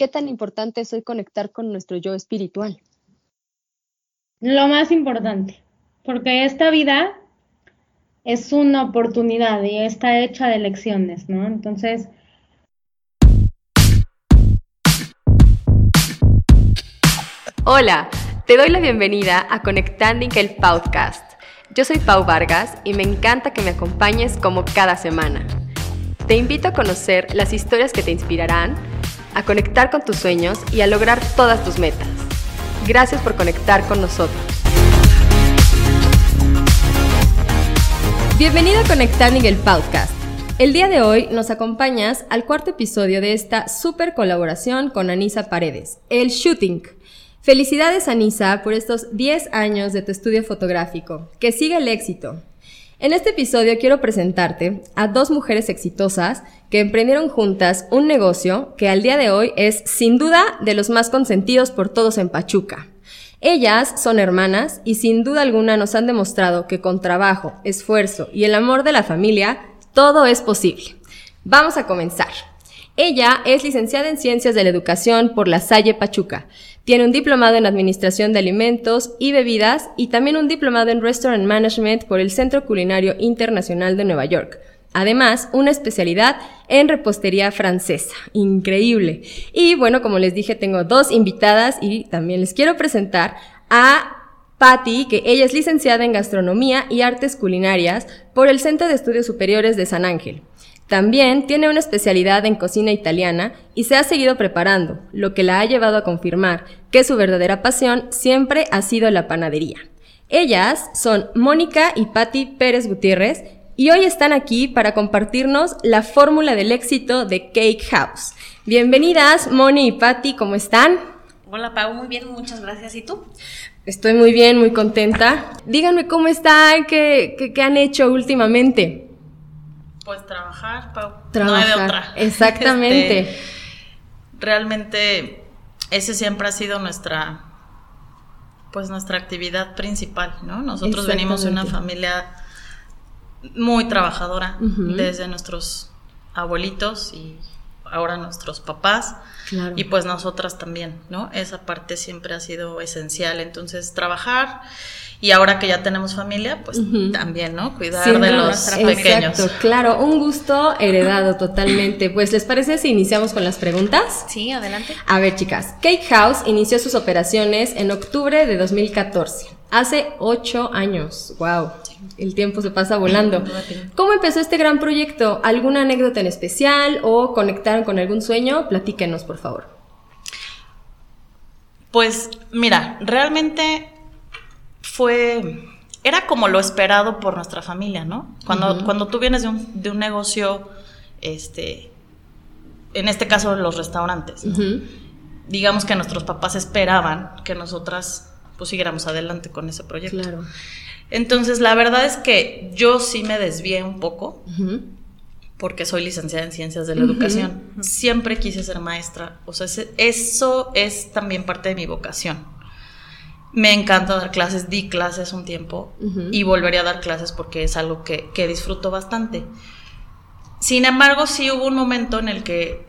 ¿qué tan importante es hoy conectar con nuestro yo espiritual? Lo más importante, porque esta vida es una oportunidad y está hecha de lecciones, ¿no? Entonces... Hola, te doy la bienvenida a Conectanding el Podcast. Yo soy Pau Vargas y me encanta que me acompañes como cada semana. Te invito a conocer las historias que te inspirarán, a conectar con tus sueños y a lograr todas tus metas. Gracias por conectar con nosotros. Bienvenido a Conectanding el Podcast. El día de hoy nos acompañas al cuarto episodio de esta super colaboración con Anisa Paredes, el Shooting. Felicidades Anisa por estos 10 años de tu estudio fotográfico. Que siga el éxito. En este episodio quiero presentarte a dos mujeres exitosas que emprendieron juntas un negocio que al día de hoy es sin duda de los más consentidos por todos en Pachuca. Ellas son hermanas y sin duda alguna nos han demostrado que con trabajo, esfuerzo y el amor de la familia, todo es posible. Vamos a comenzar. Ella es licenciada en Ciencias de la Educación por la Salle Pachuca. Tiene un diplomado en Administración de Alimentos y Bebidas y también un diplomado en Restaurant Management por el Centro Culinario Internacional de Nueva York. Además, una especialidad en repostería francesa. Increíble. Y bueno, como les dije, tengo dos invitadas y también les quiero presentar a Patty, que ella es licenciada en Gastronomía y Artes Culinarias por el Centro de Estudios Superiores de San Ángel. También tiene una especialidad en cocina italiana y se ha seguido preparando, lo que la ha llevado a confirmar que su verdadera pasión siempre ha sido la panadería. Ellas son Mónica y Patti Pérez Gutiérrez y hoy están aquí para compartirnos la fórmula del éxito de Cake House. Bienvenidas, Moni y Patti, ¿cómo están? Hola Pau, muy bien, muchas gracias. ¿Y tú? Estoy muy bien, muy contenta. Díganme cómo están, qué, qué han hecho últimamente. Pues trabajar, Pau. Trabajar. No hay de otra. Exactamente. Este, realmente ese siempre ha sido nuestra pues nuestra actividad principal, ¿no? Nosotros venimos de una familia muy trabajadora, desde nuestros abuelitos y ahora nuestros papás. Y pues nosotras también, ¿no? Esa parte siempre ha sido esencial. Entonces, trabajar y ahora que ya tenemos familia, pues también, ¿no? Cuidar de los pequeños. Exacto, claro, un gusto heredado totalmente. Pues, ¿les parece si iniciamos con las preguntas? Sí, adelante. A ver, chicas, Cake House inició sus operaciones en octubre de 2014. Hace ocho años. ¡Wow! El tiempo se pasa volando. ¿Cómo empezó este gran proyecto? ¿Alguna anécdota en especial o conectaron con algún sueño? Platíquenos, por favor. Pues mira, realmente fue, era como lo esperado por nuestra familia, ¿no? Cuando, cuando tú vienes de un, de un, negocio, este, en este caso los restaurantes, digamos que nuestros papás esperaban que nosotras pues siguiéramos adelante con ese proyecto. Claro. Entonces, la verdad es que yo sí me desvié un poco, porque soy licenciada en Ciencias de la Educación. Siempre quise ser maestra, o sea, eso es también parte de mi vocación. Me encanta dar clases, di clases un tiempo y volvería a dar clases porque es algo que, disfruto bastante. Sin embargo, sí hubo un momento en el que,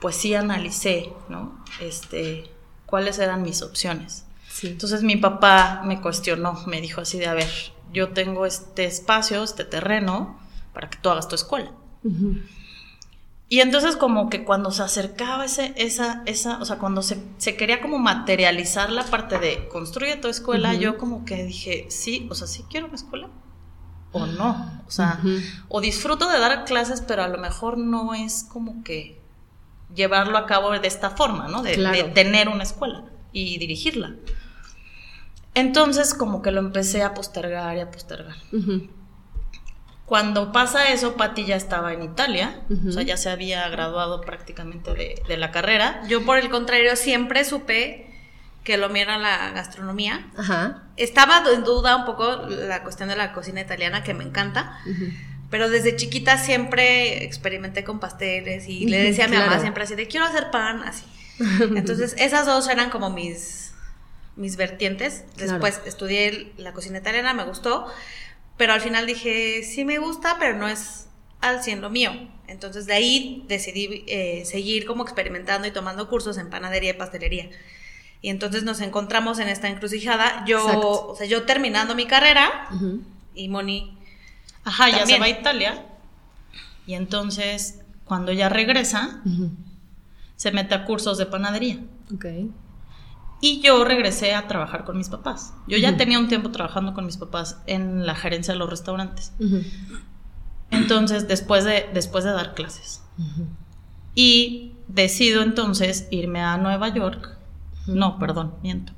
pues sí analicé, ¿no? Este, cuáles eran mis opciones. Entonces mi papá me cuestionó, me dijo así de, a ver, yo tengo este espacio, este terreno, para que tú hagas tu escuela. Y entonces como que cuando se acercaba ese, esa, esa, o sea, cuando se, quería como materializar la parte de construye tu escuela, yo como que dije, sí, o sea, sí quiero una escuela o no. O sea, o disfruto de dar clases, pero a lo mejor no es como que llevarlo a cabo de esta forma, ¿no? De, tener una escuela y dirigirla. Entonces como que lo empecé a postergar y a postergar. Cuando pasa eso, Patti ya estaba en Italia, o sea, ya se había graduado prácticamente de, la carrera. Yo, por el contrario, siempre supe que lo mío era la gastronomía. Estaba en duda un poco la cuestión de la cocina italiana, que me encanta. Pero desde chiquita siempre experimenté con pasteles y le decía a mi mamá siempre así de quiero hacer pan, así. Entonces, esas dos eran como mis, mis vertientes. Después estudié la cocina italiana, me gustó pero al final dije, sí me gusta, pero no es al 100 lo mío. Entonces de ahí decidí eh, seguir como experimentando y tomando cursos en panadería y pastelería. Y entonces nos encontramos en esta encrucijada. Yo, o sea, yo terminando mi carrera y Moni. Ajá, ya se va a Italia. Y entonces, cuando ya regresa, se mete a cursos de panadería. Ok. Y yo regresé a trabajar con mis papás. Yo ya tenía un tiempo trabajando con mis papás en la gerencia de los restaurantes. Entonces, después de, después de dar clases. Y decido entonces irme a Nueva York. No, perdón, miento.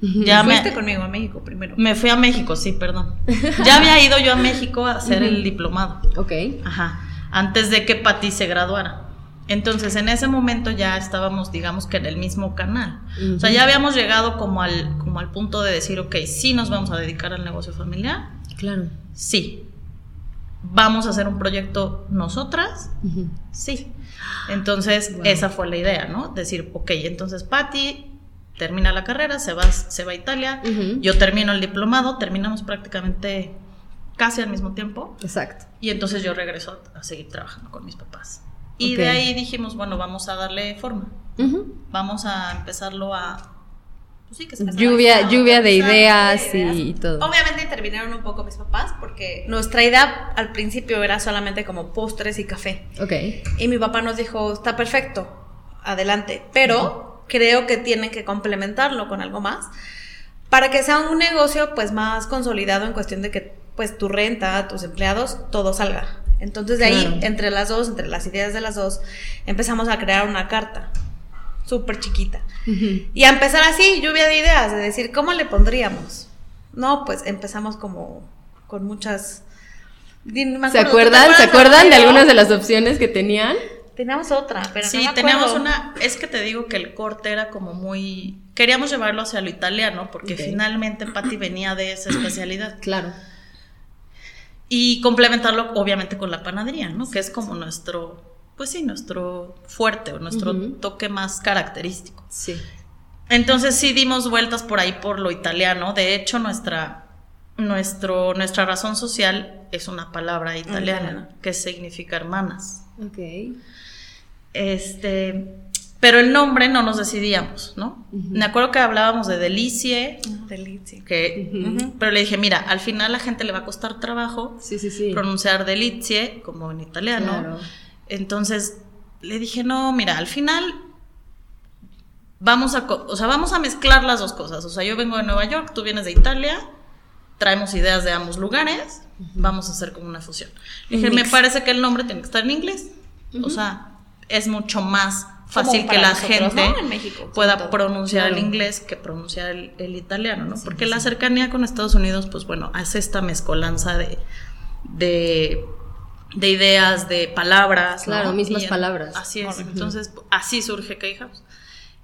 Ya Fuiste conmigo a México primero. Me fui a México, sí, perdón. Ya había ido yo a México a hacer el diplomado. Ok. Ajá. Antes de que Patti se graduara. Entonces, en ese momento ya estábamos, digamos que en el mismo canal. O sea, ya habíamos llegado como al, como al punto de decir, ok, sí nos vamos a dedicar al negocio familiar. Claro. Sí. ¿Vamos a hacer un proyecto nosotras? Sí. Entonces, esa fue la idea, ¿no? Decir, ok, entonces Patti termina la carrera, se va, se va a Italia, yo termino el diplomado, terminamos prácticamente casi al mismo tiempo. Exacto. Y entonces yo regreso a, seguir trabajando con mis papás. Y de ahí dijimos, bueno, vamos a darle forma. Vamos a empezarlo a... Pues sí, que se lluvia lluvia de ideas, y todo. Obviamente intervinieron un poco mis papás porque nuestra idea al principio era solamente como postres y café. Ok. Y mi papá nos dijo, está perfecto, adelante. Pero creo que tienen que complementarlo con algo más para que sea un negocio pues más consolidado en cuestión de que pues tu renta, tus empleados, todo salga. Entonces de ahí, entre las dos, entre las ideas de las dos, empezamos a crear una carta súper chiquita. Y a empezar así, lluvia de ideas, de decir, ¿cómo le pondríamos? No, pues empezamos como con muchas... ¿Se acuerdan? ¿Se acuerdan de algunas de las opciones que tenían? Teníamos otra, pero sí, teníamos una. Es que te digo que el corte era como muy. Queríamos llevarlo hacia lo italiano, porque finalmente Patti venía de esa especialidad. Claro. Y complementarlo, obviamente, con la panadería, ¿no? Que es como nuestro. Pues sí, nuestro fuerte o nuestro toque más característico. Sí. Entonces sí dimos vueltas por ahí por lo italiano. De hecho, nuestra, nuestro, nuestra razón social es una palabra italiana que significa hermanas. Ok. Este, pero el nombre no nos decidíamos, ¿no? Me acuerdo que hablábamos de Delicie. Delicie. Que, Pero le dije, mira, al final a la gente le va a costar trabajo pronunciar Delicie, como en italiano. Entonces le dije, no, mira, al final vamos a, o sea, vamos a mezclar las dos cosas. O sea, yo vengo de Nueva York, tú vienes de Italia, traemos ideas de ambos lugares, vamos a hacer como una fusión. Le dije, me parece que el nombre tiene que estar en inglés. O sea, es mucho más fácil que la gente pueda pronunciar el inglés que pronunciar el, italiano, ¿no? Porque la cercanía con Estados Unidos, pues bueno, hace esta mezcolanza de, de, ideas, de palabras. Claro, mismas palabras. Así es. Entonces, así surge K-House.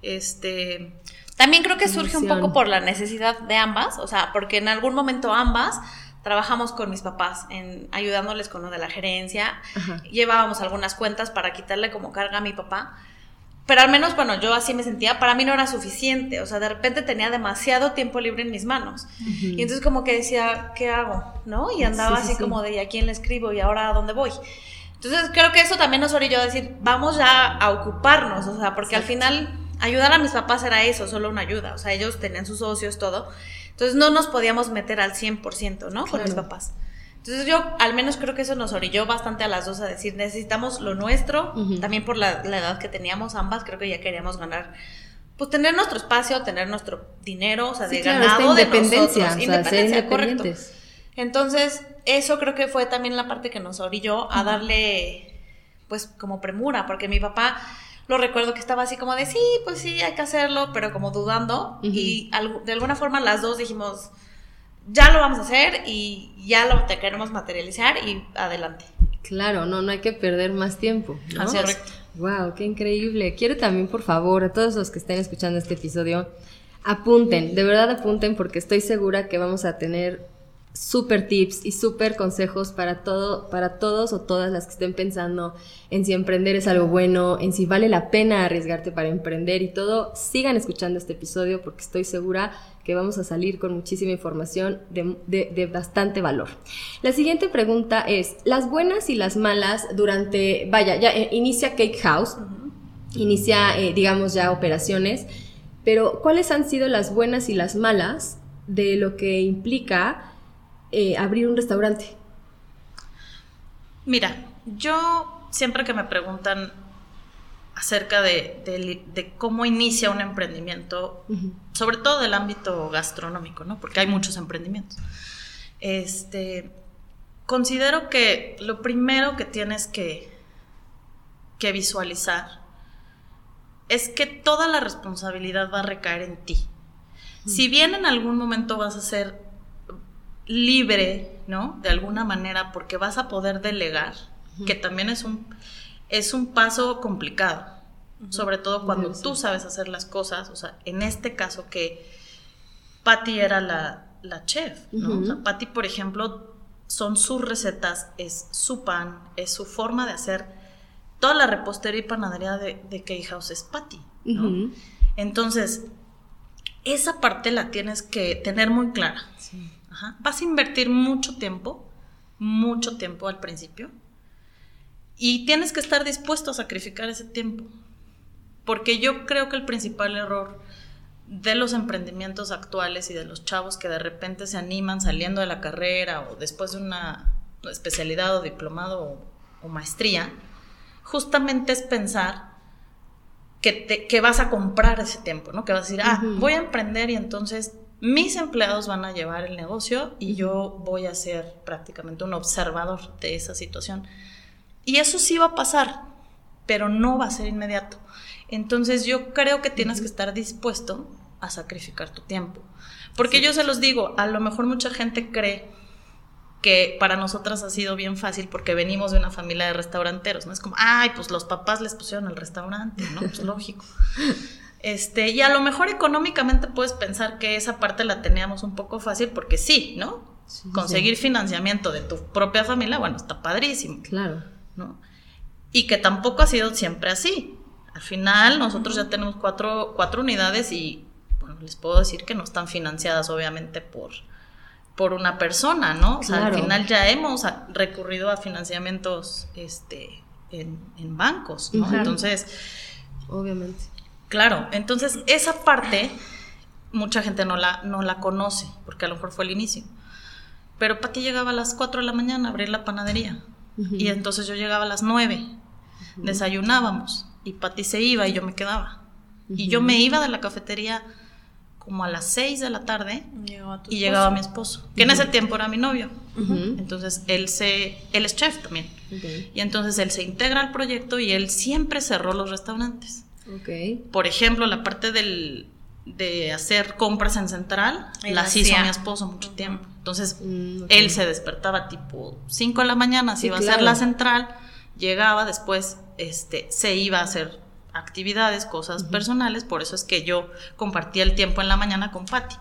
Este. También creo que surge un poco por la necesidad de ambas, o sea, porque en algún momento ambas trabajamos con mis papás en ayudándoles con lo de la gerencia. Llevábamos algunas cuentas para quitarle como carga a mi papá. Pero al menos, bueno, yo así me sentía, para mí no era suficiente, o sea, de repente tenía demasiado tiempo libre en mis manos. Y entonces como que decía, ¿qué hago? ¿No? Y andaba así como de, ¿y a quién le escribo? ¿Y ahora a dónde voy? Entonces creo que eso también nos orilló a decir, vamos ya a ocuparnos, o sea, porque al final ayudar a mis papás era eso, solo una ayuda, o sea, ellos tenían sus socios, todo. Entonces no nos podíamos meter al 100%, ¿no? Con mis papás. Entonces yo al menos creo que eso nos orilló bastante a las dos a decir, necesitamos lo nuestro, también por la, edad que teníamos ambas, creo que ya queríamos ganar, pues tener nuestro espacio, tener nuestro dinero, o sea, de ganado de nosotros. independencia, correcto. Entonces, eso creo que fue también la parte que nos orilló a darle, pues, como premura, porque mi papá lo recuerdo que estaba así como de, sí, pues sí, hay que hacerlo, pero como dudando. Y de alguna forma las dos dijimos, ya lo vamos a hacer y ya lo te queremos materializar y adelante. Claro, no, no hay que perder más tiempo. ¿no? Así es. Wow, qué increíble. Quiero también, por favor, a todos los que estén escuchando este episodio, apunten, de verdad apunten porque estoy segura que vamos a tener super tips y super consejos para todo, para todos o todas las que estén pensando en si emprender es algo bueno, en si vale la pena arriesgarte para emprender y todo. Sigan escuchando este episodio porque estoy segura que vamos a salir con muchísima información de, bastante valor. La siguiente pregunta es, las buenas y las malas durante, vaya, ya eh, inicia Cake House, inicia, eh, digamos, ya operaciones, pero ¿cuáles han sido las buenas y las malas de lo que implica eh, abrir un restaurante? Mira, yo siempre que me preguntan acerca de, cómo inicia un emprendimiento, sobre todo del ámbito gastronómico, ¿no? Porque hay muchos emprendimientos. Este, considero que lo primero que tienes que, que visualizar es que toda la responsabilidad va a recaer en ti. Si bien en algún momento vas a ser libre, ¿no? De alguna manera, porque vas a poder delegar, que también es un, es un paso complicado, sobre todo cuando tú sabes hacer las cosas, o sea, en este caso que Patty era la, la chef, ¿no? O sea, Patty, por ejemplo, son sus recetas, es su pan, es su forma de hacer toda la repostería y panadería de, de Key House es Patty, ¿no? Entonces, esa parte la tienes que tener muy clara. Sí. Vas a invertir mucho tiempo, mucho tiempo al principio, y tienes que estar dispuesto a sacrificar ese tiempo. Porque yo creo que el principal error de los emprendimientos actuales y de los chavos que de repente se animan saliendo de la carrera o después de una especialidad o diplomado o, maestría, justamente es pensar que, te, que, vas a comprar ese tiempo, ¿no? Que vas a decir, ah, voy a emprender y entonces mis empleados van a llevar el negocio y yo voy a ser prácticamente un observador de esa situación. Y eso sí va a pasar, pero no va a ser inmediato. Entonces yo creo que tienes que estar dispuesto a sacrificar tu tiempo. Porque yo se los digo, a lo mejor mucha gente cree que para nosotras ha sido bien fácil porque venimos de una familia de restauranteros, ¿no? Es como, ay, pues los papás les pusieron el restaurante, ¿no? Pues lógico. Este, y a lo mejor económicamente puedes pensar que esa parte la teníamos un poco fácil porque sí, ¿no? Conseguir financiamiento de tu propia familia, bueno, está padrísimo. Claro. ¿No? Y que tampoco ha sido siempre así. Al final nosotros ya tenemos cuatro, cuatro unidades y bueno, les puedo decir que no están financiadas obviamente por, por una persona, ¿no? O sea, al final ya hemos recurrido a financiamientos este, en, bancos, ¿no? Entonces, obviamente. Claro, entonces esa parte mucha gente no la, no la conoce, porque a lo mejor fue el inicio. Pero Pati llegaba a las 4 de la mañana a abrir la panadería. Y entonces yo llegaba a las 9, desayunábamos, y Pati se iba y yo me quedaba. Y yo me iba de la cafetería como a las 6 de la tarde y llegaba mi esposo, que en ese tiempo era mi novio. Entonces él, se, él es chef también. Y entonces él se integra al proyecto y él siempre cerró los restaurantes. Por ejemplo, la parte del, de hacer compras en central, las hizo mi esposo mucho tiempo. Entonces, mm, él se despertaba tipo 5 de la mañana, se iba a hacer la central, llegaba después, este, se iba a hacer actividades, cosas personales, por eso es que yo compartía el tiempo en la mañana con Patti.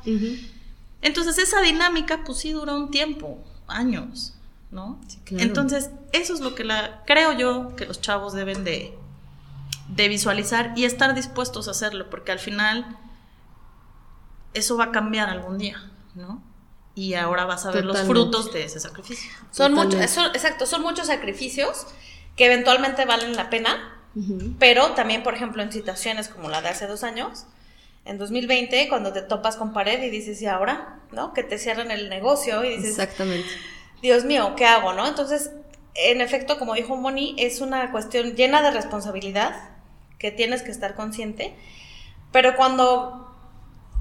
Entonces, esa dinámica, pues sí duró un tiempo, años, ¿no? Entonces, eso es lo que la, creo yo que los chavos deben de, de visualizar y estar dispuestos a hacerlo, porque al final eso va a cambiar algún día, ¿no? Y ahora vas a ver los frutos de ese sacrificio. Son muchos, exacto, son muchos sacrificios que eventualmente valen la pena, pero también, por ejemplo, en situaciones como la de hace dos años, en 2020, cuando te topas con pared y dices, ¿y ahora? ¿No? Que te cierran el negocio y dices, Exactamente. Dios mío, ¿qué hago? ¿No? Entonces, en efecto, como dijo Moni, es una cuestión llena de responsabilidad, que tienes que estar consciente, pero cuando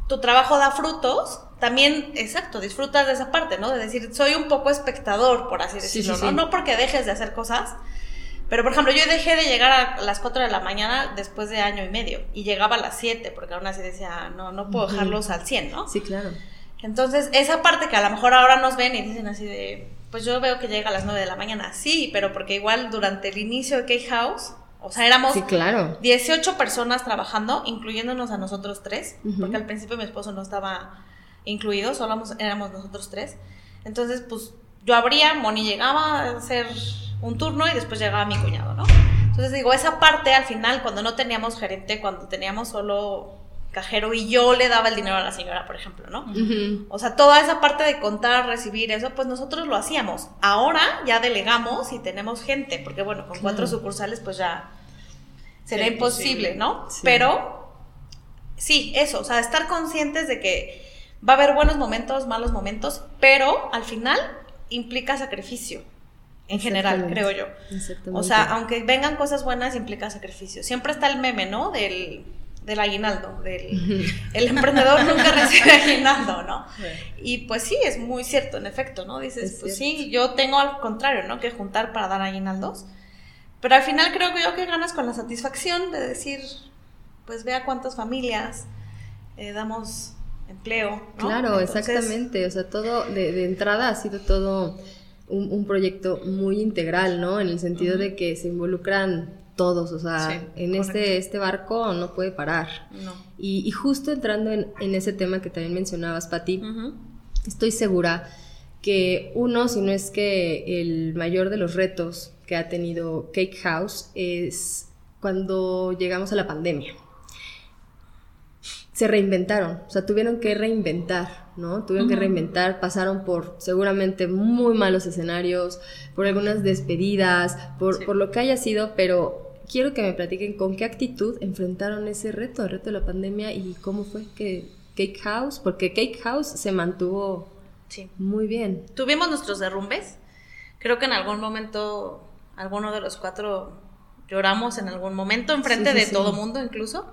tu trabajo da frutos, también, exacto, disfrutas de esa parte, ¿no? De decir, soy un poco espectador, por así decirlo, ¿no? No porque dejes de hacer cosas, pero por ejemplo, yo dejé de llegar a las 4 de la mañana después de año y medio y llegaba a las 7 porque aún así decía, no, no puedo dejarlos al 100, ¿no? Sí, claro. Entonces, esa parte que a lo mejor ahora nos ven y dicen así de, pues yo veo que llega a las 9 de la mañana, sí, pero porque igual durante el inicio de K-House o sea, éramos 18 personas trabajando, incluyéndonos a nosotros tres, porque al principio mi esposo no estaba incluido, solo éramos nosotros tres. Entonces, pues yo abría, Moni llegaba a hacer un turno y después llegaba mi cuñado, ¿no? Entonces digo, esa parte al final, cuando no teníamos gerente, cuando teníamos solo cajero y yo le daba el dinero a la señora, por ejemplo, ¿no? O sea, toda esa parte de contar, recibir eso, pues nosotros lo hacíamos. Ahora ya delegamos y tenemos gente, porque bueno, con cuatro sucursales pues ya sería imposible, ¿no? Pero sí, eso, o sea, estar conscientes de que va a haber buenos momentos, malos momentos, pero al final implica sacrificio en general, creo yo. O sea, aunque vengan cosas buenas, implica sacrificio. Siempre está el meme, ¿no? Del, del aguinaldo, del el emprendedor nunca recibe aguinaldo, ¿no? Y pues sí, es muy cierto, en efecto, ¿no? Dices, pues sí, yo tengo al contrario, ¿no? Que juntar para dar aguinaldos. Pero al final creo que yo que ganas con la satisfacción de decir, pues vea cuántas familias eh, damos empleo. ¿no? Claro, exactamente. O sea, todo de, de entrada ha sido todo un, proyecto muy integral, ¿no? En el sentido de que se involucran todos, o sea, en este, este barco no puede parar. No. Y, justo entrando en, ese tema que también mencionabas, Pati, estoy segura que uno, si no es que el mayor de los retos que ha tenido Cake House es cuando llegamos a la pandemia se reinventaron, o sea, tuvieron que reinventar, ¿no? Tuvieron que reinventar, pasaron por seguramente muy malos escenarios, por algunas despedidas, por, por lo que haya sido, pero quiero que me platiquen con qué actitud enfrentaron ese reto, el reto de la pandemia y cómo fue que Cake House, porque Cake House se mantuvo muy bien. Tuvimos nuestros derrumbes, creo que en algún momento alguno de los cuatro lloramos en algún momento, enfrente de todo mundo incluso.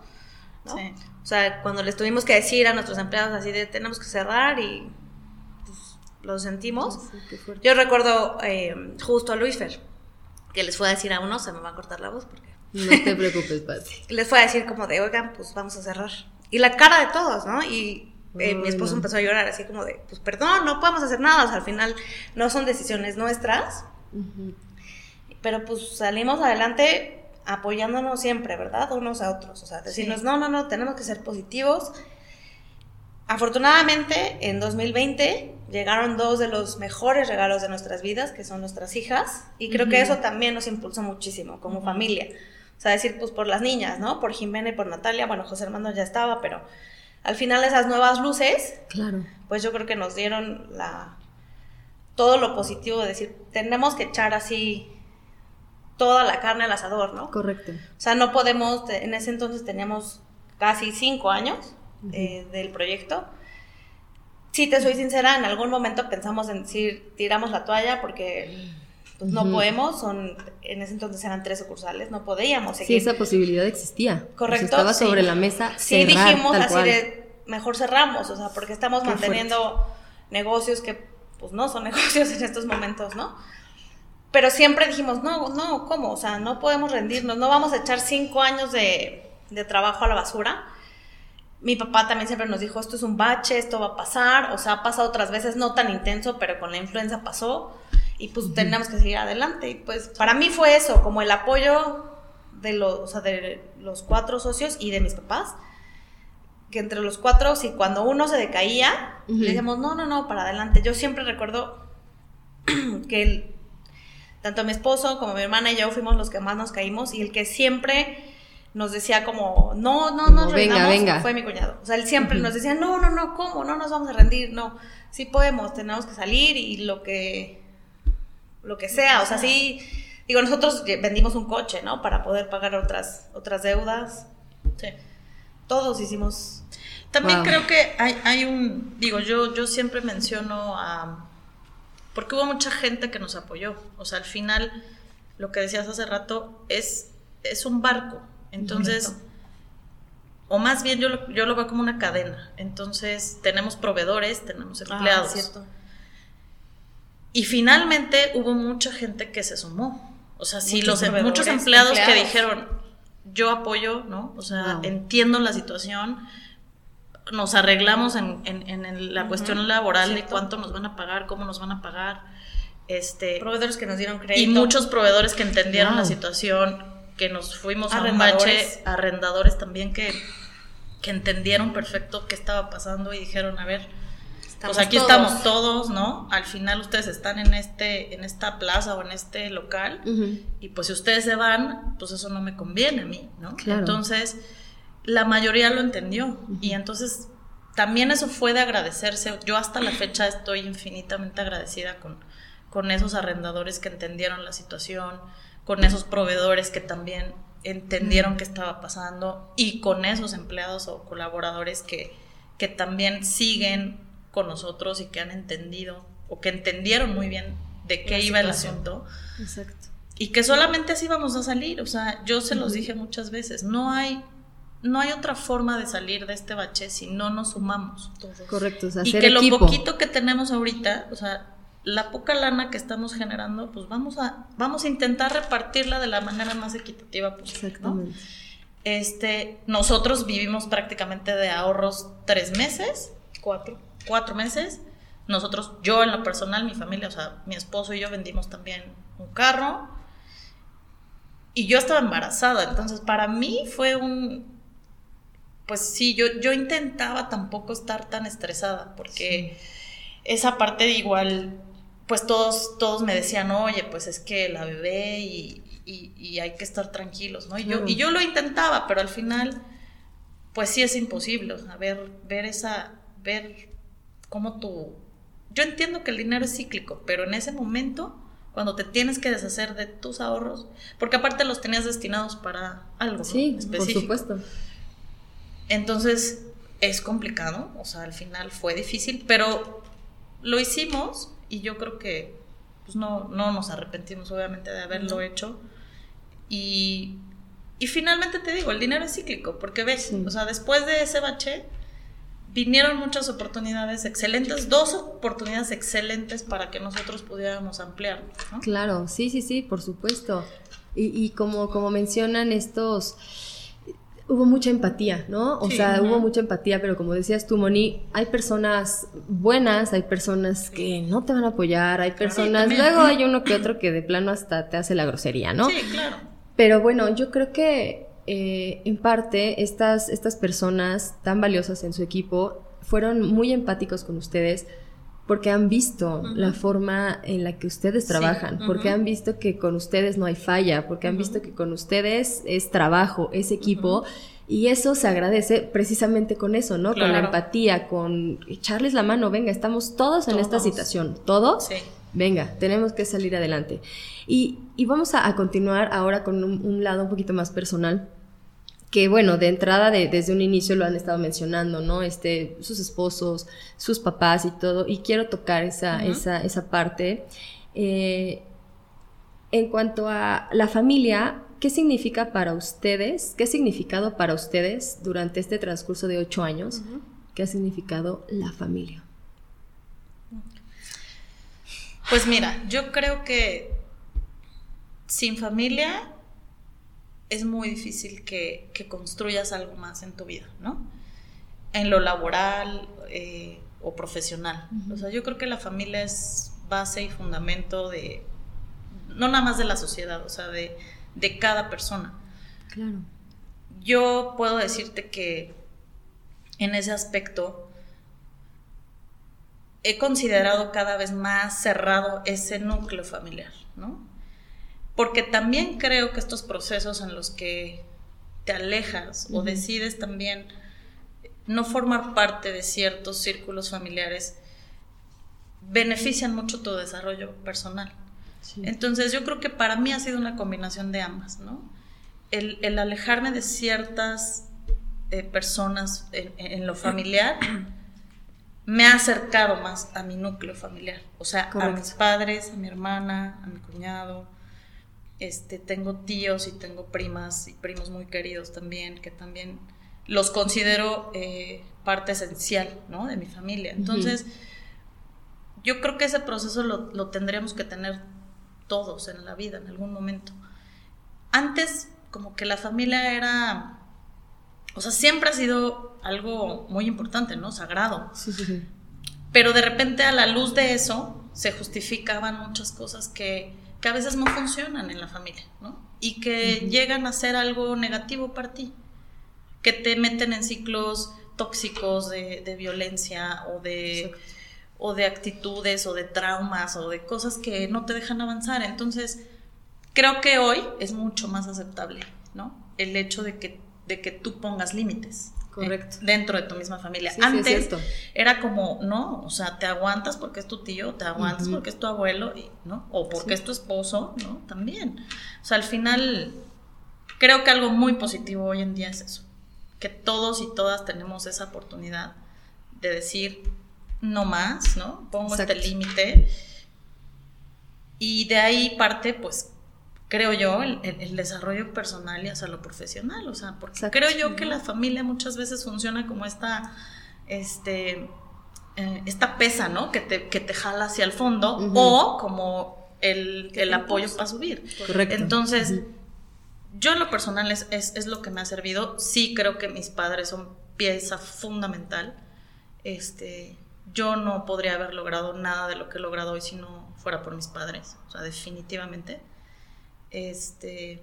O sea, cuando les tuvimos que decir a nuestros empleados así de tenemos que cerrar y pues, lo sentimos. Yo recuerdo eh, justo a Luis Fer, que les fue a decir a uno, se me va a cortar la voz porque... No te preocupes, Pati. les fue a decir como de, oigan, pues vamos a cerrar. Y la cara de todos, ¿no? Y eh, mi esposo empezó a llorar así como de, pues perdón, no podemos hacer nada, o sea, al final no son decisiones nuestras. Pero pues salimos adelante apoyándonos siempre, ¿verdad? Unos a otros, o sea, decirnos, no, no, no, tenemos que ser positivos. Afortunadamente, en 2020 llegaron dos de los mejores regalos de nuestras vidas, que son nuestras hijas, y creo que eso también nos impulsó muchísimo como familia. O sea, decir, pues por las niñas, ¿no? Por Jimena y por Natalia, bueno, José Armando ya estaba, pero al final esas nuevas luces, claro. pues yo creo que nos dieron la todo lo positivo de decir, tenemos que echar así toda la carne al asador, ¿no? Correcto. O sea, no podemos, en ese entonces teníamos casi cinco años eh, del proyecto. Si te soy sincera, en algún momento pensamos en decir, tiramos la toalla porque pues, no podemos, son, en ese entonces eran tres sucursales, no podíamos seguir. Sí, esa posibilidad existía. Correcto. estaba sobre la mesa. Sí, dijimos así de, mejor cerramos, o sea, porque estamos manteniendo negocios que pues no son negocios en estos momentos, ¿no? Pero siempre dijimos, no, no, ¿cómo? O sea, no podemos rendirnos, no vamos a echar cinco años de, trabajo a la basura. Mi papá también siempre nos dijo, esto es un bache, esto va a pasar, o sea, ha pasado otras veces, no tan intenso, pero con la influenza pasó, y pues tenemos que seguir adelante. Y pues para mí fue eso, como el apoyo de los, de los cuatro socios y de mis papás, que entre los cuatro, si cuando uno se decaía, le decíamos, no, no, no, para adelante. Yo siempre recuerdo que el, tanto mi esposo como mi hermana y yo fuimos los que más nos caímos y el que siempre nos decía como, no, no, no, venga, venga. fue mi cuñado. O sea, él siempre nos decía, no, no, no, ¿cómo? No nos vamos a rendir, no. Sí podemos, tenemos que salir y lo que, lo que sea. O sea, sí, digo, nosotros vendimos un coche, ¿no? Para poder pagar otras, otras deudas. Sí. Todos hicimos... También creo que hay, hay un, digo, yo, yo siempre menciono a porque hubo mucha gente que nos apoyó. O sea, al final, lo que decías hace rato, es, es un barco. Entonces, o más bien yo lo, yo lo veo como una cadena. Entonces, tenemos proveedores, tenemos ah, empleados. cierto. Y finalmente hubo mucha gente que se sumó. O sea, sí, los, em, muchos empleados, que dijeron, yo apoyo, ¿no? O sea, entiendo la situación nos arreglamos en, en, la cuestión laboral de cuánto nos van a pagar, cómo nos van a pagar. Este, proveedores que nos dieron crédito. Y muchos proveedores que entendieron la situación, que nos fuimos a un bache, arrendadores también que, que entendieron perfecto qué estaba pasando y dijeron, a ver, pues aquí estamos todos, ¿no? Al final ustedes están en este, en esta plaza o en este local, y pues si ustedes se van, pues eso no me conviene a mí, ¿no? Entonces, la mayoría lo entendió, y entonces también eso fue de agradecerse. Yo hasta la fecha estoy infinitamente agradecida con, con esos arrendadores que entendieron la situación, con esos proveedores que también entendieron qué estaba pasando y con esos empleados o colaboradores que, que también siguen con nosotros y que han entendido o que entendieron muy bien de qué iba el asunto. Exacto. Y que solamente así vamos a salir. O sea, yo se los dije muchas veces, no hay, no hay otra forma de salir de este bache si no nos sumamos. Correcto, y que lo poquito que tenemos ahorita, o sea, la poca lana que estamos generando, pues vamos a, vamos a intentar repartirla de la manera más equitativa posible. Exactamente. Este, nosotros vivimos prácticamente de ahorros tres meses. Cuatro. Cuatro meses. Nosotros, yo en lo personal, mi familia, o sea, mi esposo y yo vendimos también un carro. Y yo estaba embarazada, entonces para mí fue un, pues sí, yo, yo intentaba tampoco estar tan estresada, porque esa parte de igual pues todos, todos me decían, oye, pues es que la bebé y, hay que estar tranquilos, ¿no? Y yo, y yo lo intentaba, pero al final, pues sí es imposible, o sea, ver, ver esa, ver cómo tú... Yo entiendo que el dinero es cíclico, pero en ese momento, cuando te tienes que deshacer de tus ahorros, porque aparte los tenías destinados para algo sí, por supuesto. Entonces, es complicado, o sea, al final fue difícil, pero lo hicimos y yo creo que pues no, no nos arrepentimos obviamente de haberlo hecho. Y, y, finalmente te digo, el dinero es cíclico, porque ves, o sea, después de ese bache vinieron muchas oportunidades excelentes, dos oportunidades excelentes para que nosotros pudiéramos ampliar. Claro, sí, sí, sí, por supuesto. Y, y como, como mencionan estos hubo mucha empatía, ¿no? O sea, hubo mucha empatía, pero como decías tú, Moni, hay personas buenas, hay personas que no te van a apoyar, hay personas, luego hay uno que otro que de plano hasta te hace la grosería, ¿no? Sí, claro. Pero bueno, yo creo que eh, en parte estas, estas personas tan valiosas en su equipo fueron muy empáticos con ustedes porque han visto la forma en la que ustedes trabajan, porque han visto que con ustedes no hay falla, porque han visto que con ustedes es trabajo, es equipo. Y eso se agradece precisamente con eso, ¿no? Con la empatía, con echarles la mano, venga, estamos todos en esta situación, todos. Sí. Venga, tenemos que salir adelante. Y, vamos a, continuar ahora con un, lado un poquito más personal que bueno, de entrada desde un inicio lo han estado mencionando, ¿no? Este, sus esposos, sus papás y todo, y quiero tocar esa, esa, esa parte. Eh, en cuanto a la familia, ¿qué significa para ustedes? ¿Qué ha significado para ustedes durante este transcurso de ocho años? ¿Qué ha significado la familia? Pues mira, yo creo que sin familia es muy difícil que, construyas algo más en tu vida, ¿no? En lo laboral eh, o profesional. O sea, yo creo que la familia es base y fundamento de, no nada más de la sociedad, o sea, de, de cada persona. Claro. Yo puedo decirte que en ese aspecto he considerado cada vez más cerrado ese núcleo familiar, ¿no? Porque también creo que estos procesos en los que te alejas o decides también no formar parte de ciertos círculos familiares benefician mucho tu desarrollo personal. Entonces yo creo que para mí ha sido una combinación de ambas, ¿no? El, alejarme de ciertas eh, personas en, lo familiar me ha acercado más a mi núcleo familiar, o sea, a mis padres, a mi hermana, a mi cuñado, este, tengo tíos y tengo primas y primos muy queridos también, que también los considero eh, parte esencial, ¿no? De mi familia. Entonces, yo creo que ese proceso lo, lo, tendríamos que tener todos en la vida, en algún momento. Antes, como que la familia era, o sea, siempre ha sido algo muy importante, ¿no? Sagrado. Sí, sí, Pero de repente a la luz de eso se justificaban muchas cosas que que a veces no funcionan en la familia, ¿no? Y que llegan a ser algo negativo para ti, que te meten en ciclos tóxicos de, violencia o de, o de actitudes o de traumas o de cosas que no te dejan avanzar. Entonces, creo que hoy es mucho más aceptable, ¿no? El hecho de que, de que tú pongas límites. Correcto. dentro de tu misma familia. Antes era como, no, o sea, te aguantas porque es tu tío, te aguantas porque es tu abuelo, ¿no? O porque es tu esposo, ¿no? También. O sea, al final, creo que algo muy positivo hoy en día es eso. Que todos y todas tenemos esa oportunidad de decir, no más, ¿no? Pongo este límite. Y de ahí parte, pues, creo yo, el, desarrollo personal y hasta lo profesional. O sea, porque creo yo que la familia muchas veces funciona como esta, este, eh, esta pesa, ¿no? Que te, que te jala hacia el fondo o como el, el apoyo para subir. Correcto. Entonces, yo en lo personal es, es, lo que me ha servido. Sí creo que mis padres son pieza fundamental. Este, yo no podría haber logrado nada de lo que he logrado hoy si no fuera por mis padres. O sea, definitivamente. Este,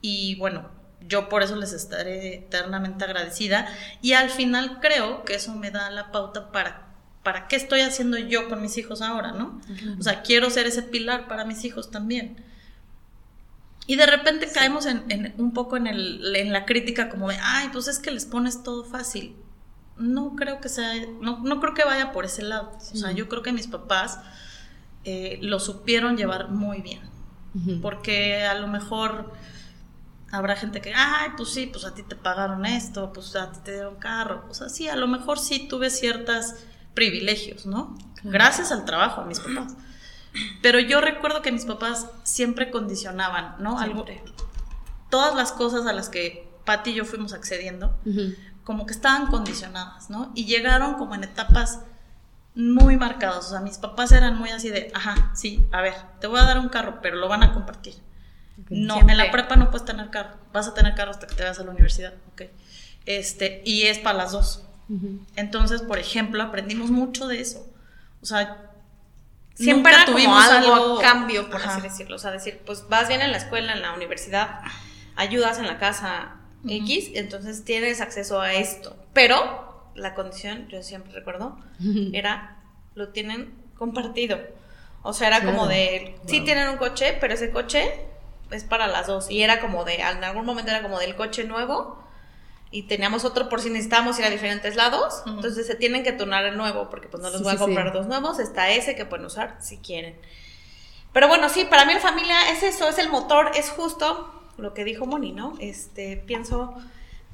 y bueno, yo por eso les estaré eternamente agradecida. Y al final creo que eso me da la pauta para, para qué estoy haciendo yo con mis hijos ahora, ¿no? O sea, quiero ser ese pilar para mis hijos también. Y de repente caemos en, un poco en, el, en la crítica como de, ay, pues es que les pones todo fácil. No creo que sea, no, no creo que vaya por ese lado. O sea, yo creo que mis papás eh, lo supieron llevar muy bien porque a lo mejor habrá gente que, ay, pues sí, pues a ti te pagaron esto, pues a ti te dieron carro, o sea, sí, a lo mejor sí tuve ciertos privilegios, ¿no? Gracias al trabajo de mis papás. Pero yo recuerdo que mis papás siempre condicionaban, ¿no? Algo, todas las cosas a las que Patti y yo fuimos accediendo, como que estaban condicionadas, ¿no? Y llegaron como en etapas muy marcados. O sea, mis papás eran muy así de, ajá, sí, a ver, te voy a dar un carro, pero lo van a compartir. No, en la prepa no puedes tener carro. Vas a tener carro hasta que te vas a la universidad. Ok. Este, y es para las dos. Entonces, por ejemplo, aprendimos mucho de eso. O sea, siempre tuvimos algo, cambio, por así decirlo. O sea, decir, pues vas bien en la escuela, en la universidad, ayudas en la casa X, entonces tienes acceso a esto. Pero la condición, yo siempre recuerdo, era, lo tienen compartido. O sea, era como de, sí tienen un coche, pero ese coche es para las dos. Y era como de, en algún momento era como del coche nuevo y teníamos otro por si necesitábamos ir a diferentes lados. Entonces se tienen que turnar el nuevo porque pues no les voy a comprar dos nuevos. Está ese que pueden usar si quieren. Pero bueno, sí, para mí la familia es eso, es el motor, es justo lo que dijo Moni, ¿no? Este, pienso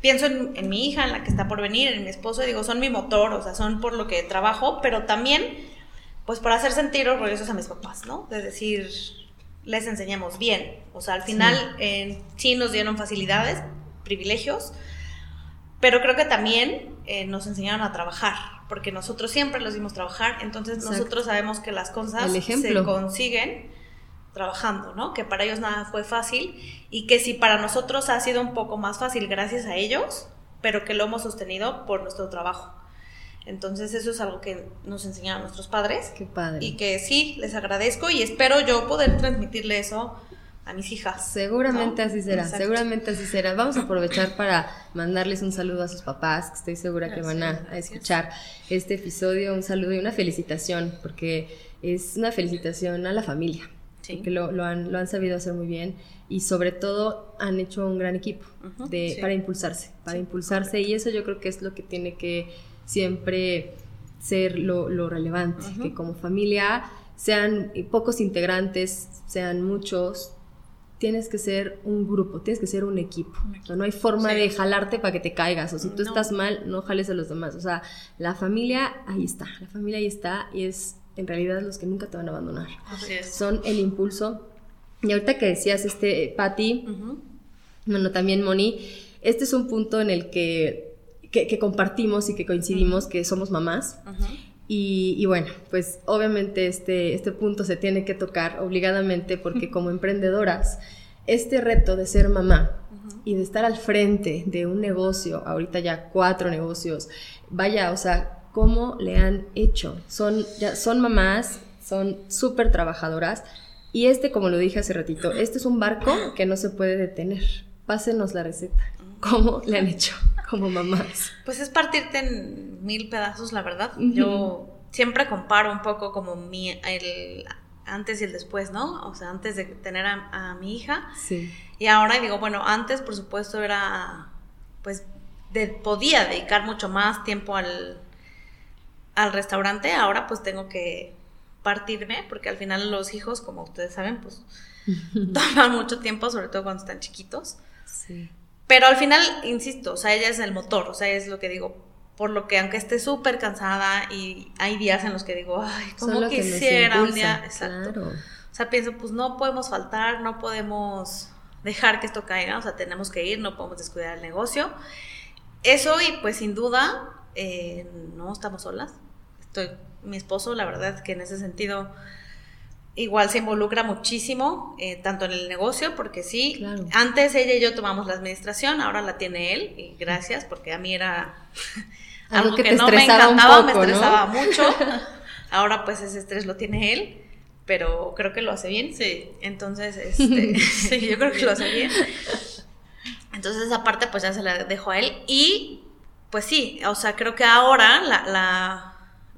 pienso en, mi hija, en la que está por venir, en mi esposo, y digo, son mi motor, o sea, son por lo que trabajo, pero también, pues, por hacer sentir orgullosos a mis papás, ¿no? Es decir, les enseñamos bien. O sea, al final sí, nos dieron facilidades, privilegios, pero creo que también eh, nos enseñaron a trabajar, porque nosotros siempre los dimos trabajar, entonces nosotros sabemos que las cosas se consiguen trabajando, ¿no? Que para ellos nada fue fácil y que si para nosotros ha sido un poco más fácil gracias a ellos, pero que lo hemos sostenido por nuestro trabajo. Entonces eso es algo que nos enseñaron nuestros padres. Qué padre. Y que sí, les agradezco y espero yo poder transmitirle eso a mis hijas. Seguramente así será, seguramente así será. Vamos a aprovechar para mandarles un saludo a sus papás, que estoy segura que van a, a, escuchar este episodio, un saludo y una felicitación, porque es una felicitación a la familia, que lo, lo, han, lo han sabido hacer muy bien y sobre todo han hecho un gran equipo de, para impulsarse, para impulsarse. y eso yo creo que es lo que tiene que siempre ser lo, lo relevante, que como familia sean pocos integrantes, sean muchos, tienes que ser un grupo, tienes que ser un equipo. no hay forma de jalarte para que te caigas, o si tú estás mal, no jales a los demás. O sea, la familia ahí está, la familia ahí está y es en realidad los que nunca te van a abandonar. Son el impulso. Y ahorita que decías, este, Patti, bueno, también Moni, este es un punto en el que, que, compartimos y que coincidimos que somos mamás. y, y, bueno, pues obviamente este, este punto se tiene que tocar obligadamente porque como emprendedoras, este reto de ser mamá y de estar al frente de un negocio, ahorita ya cuatro negocios, vaya, o sea, cómo le han hecho. Son, ya, son mamás, son súper trabajadoras. Y este, como lo dije hace ratito, este es un barco que no se puede detener. Pásenos la receta. ¿Cómo le han hecho como mamás? Pues es partirte en mil pedazos, la verdad. Yo siempre comparo un poco como mi, el antes y el después, ¿no? O sea, antes de tener a, mi hija. Sí. Y ahora digo, bueno, antes por supuesto era, pues, podía dedicar mucho más tiempo al, al restaurante, ahora pues tengo que partirme, porque al final los hijos, como ustedes saben, pues toman mucho tiempo, sobre todo cuando están chiquitos. Sí. Pero al final, insisto, o sea, ella es el motor, o sea, es lo que digo, por lo que aunque esté súper cansada y hay días en los que digo, ay, como quisiera un día, exacto. O sea, pienso, pues no podemos faltar, no podemos dejar que esto caiga, o sea, tenemos que ir, no podemos descuidar el negocio. Eso y pues sin duda, eh, no estamos solas. Estoy, mi esposo, la verdad que en ese sentido igual se involucra muchísimo, eh, tanto en el negocio, porque sí, antes ella y yo tomamos la administración, ahora la tiene él, y gracias, porque a mí era algo, que, no me encantaba, me estresaba mucho. Ahora pues ese estrés lo tiene él, pero creo que lo hace bien. Sí. Entonces, este, sí, yo creo que lo hace bien. Entonces esa parte pues ya se la dejo a él y pues sí, o sea, creo que ahora la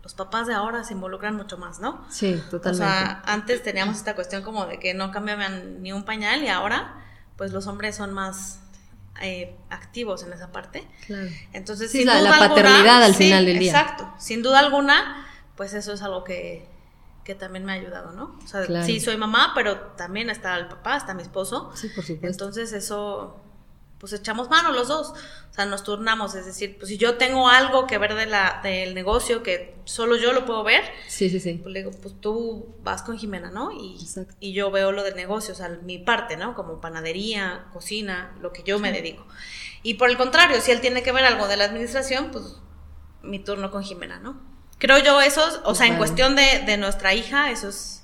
los papás de ahora se involucran mucho más, ¿no? Sí, totalmente. O sea, antes teníamos esta cuestión como de que no cambiaban ni un pañal y ahora, pues los hombres son más eh, activos en esa parte. Claro. Entonces, sí, la, paternidad al final del día. Exacto. Sin duda alguna, pues eso es algo que, que también me ha ayudado, ¿no? O sea, sí soy mamá, pero también está el papá, está mi esposo. Sí, por supuesto. Entonces eso pues echamos mano los dos, o sea, nos turnamos, es decir, pues si yo tengo algo que ver de la, del negocio que solo yo lo puedo ver, sí, sí, sí. pues le digo, pues tú vas con Jimena, ¿no? Y, y yo veo lo del negocio, o sea, mi parte, ¿no? Como panadería, cocina, lo que yo me dedico. Y por el contrario, si él tiene que ver algo de la administración, pues mi turno con Jimena, ¿no? Creo yo eso, o sea, en cuestión de, de nuestra hija, eso es,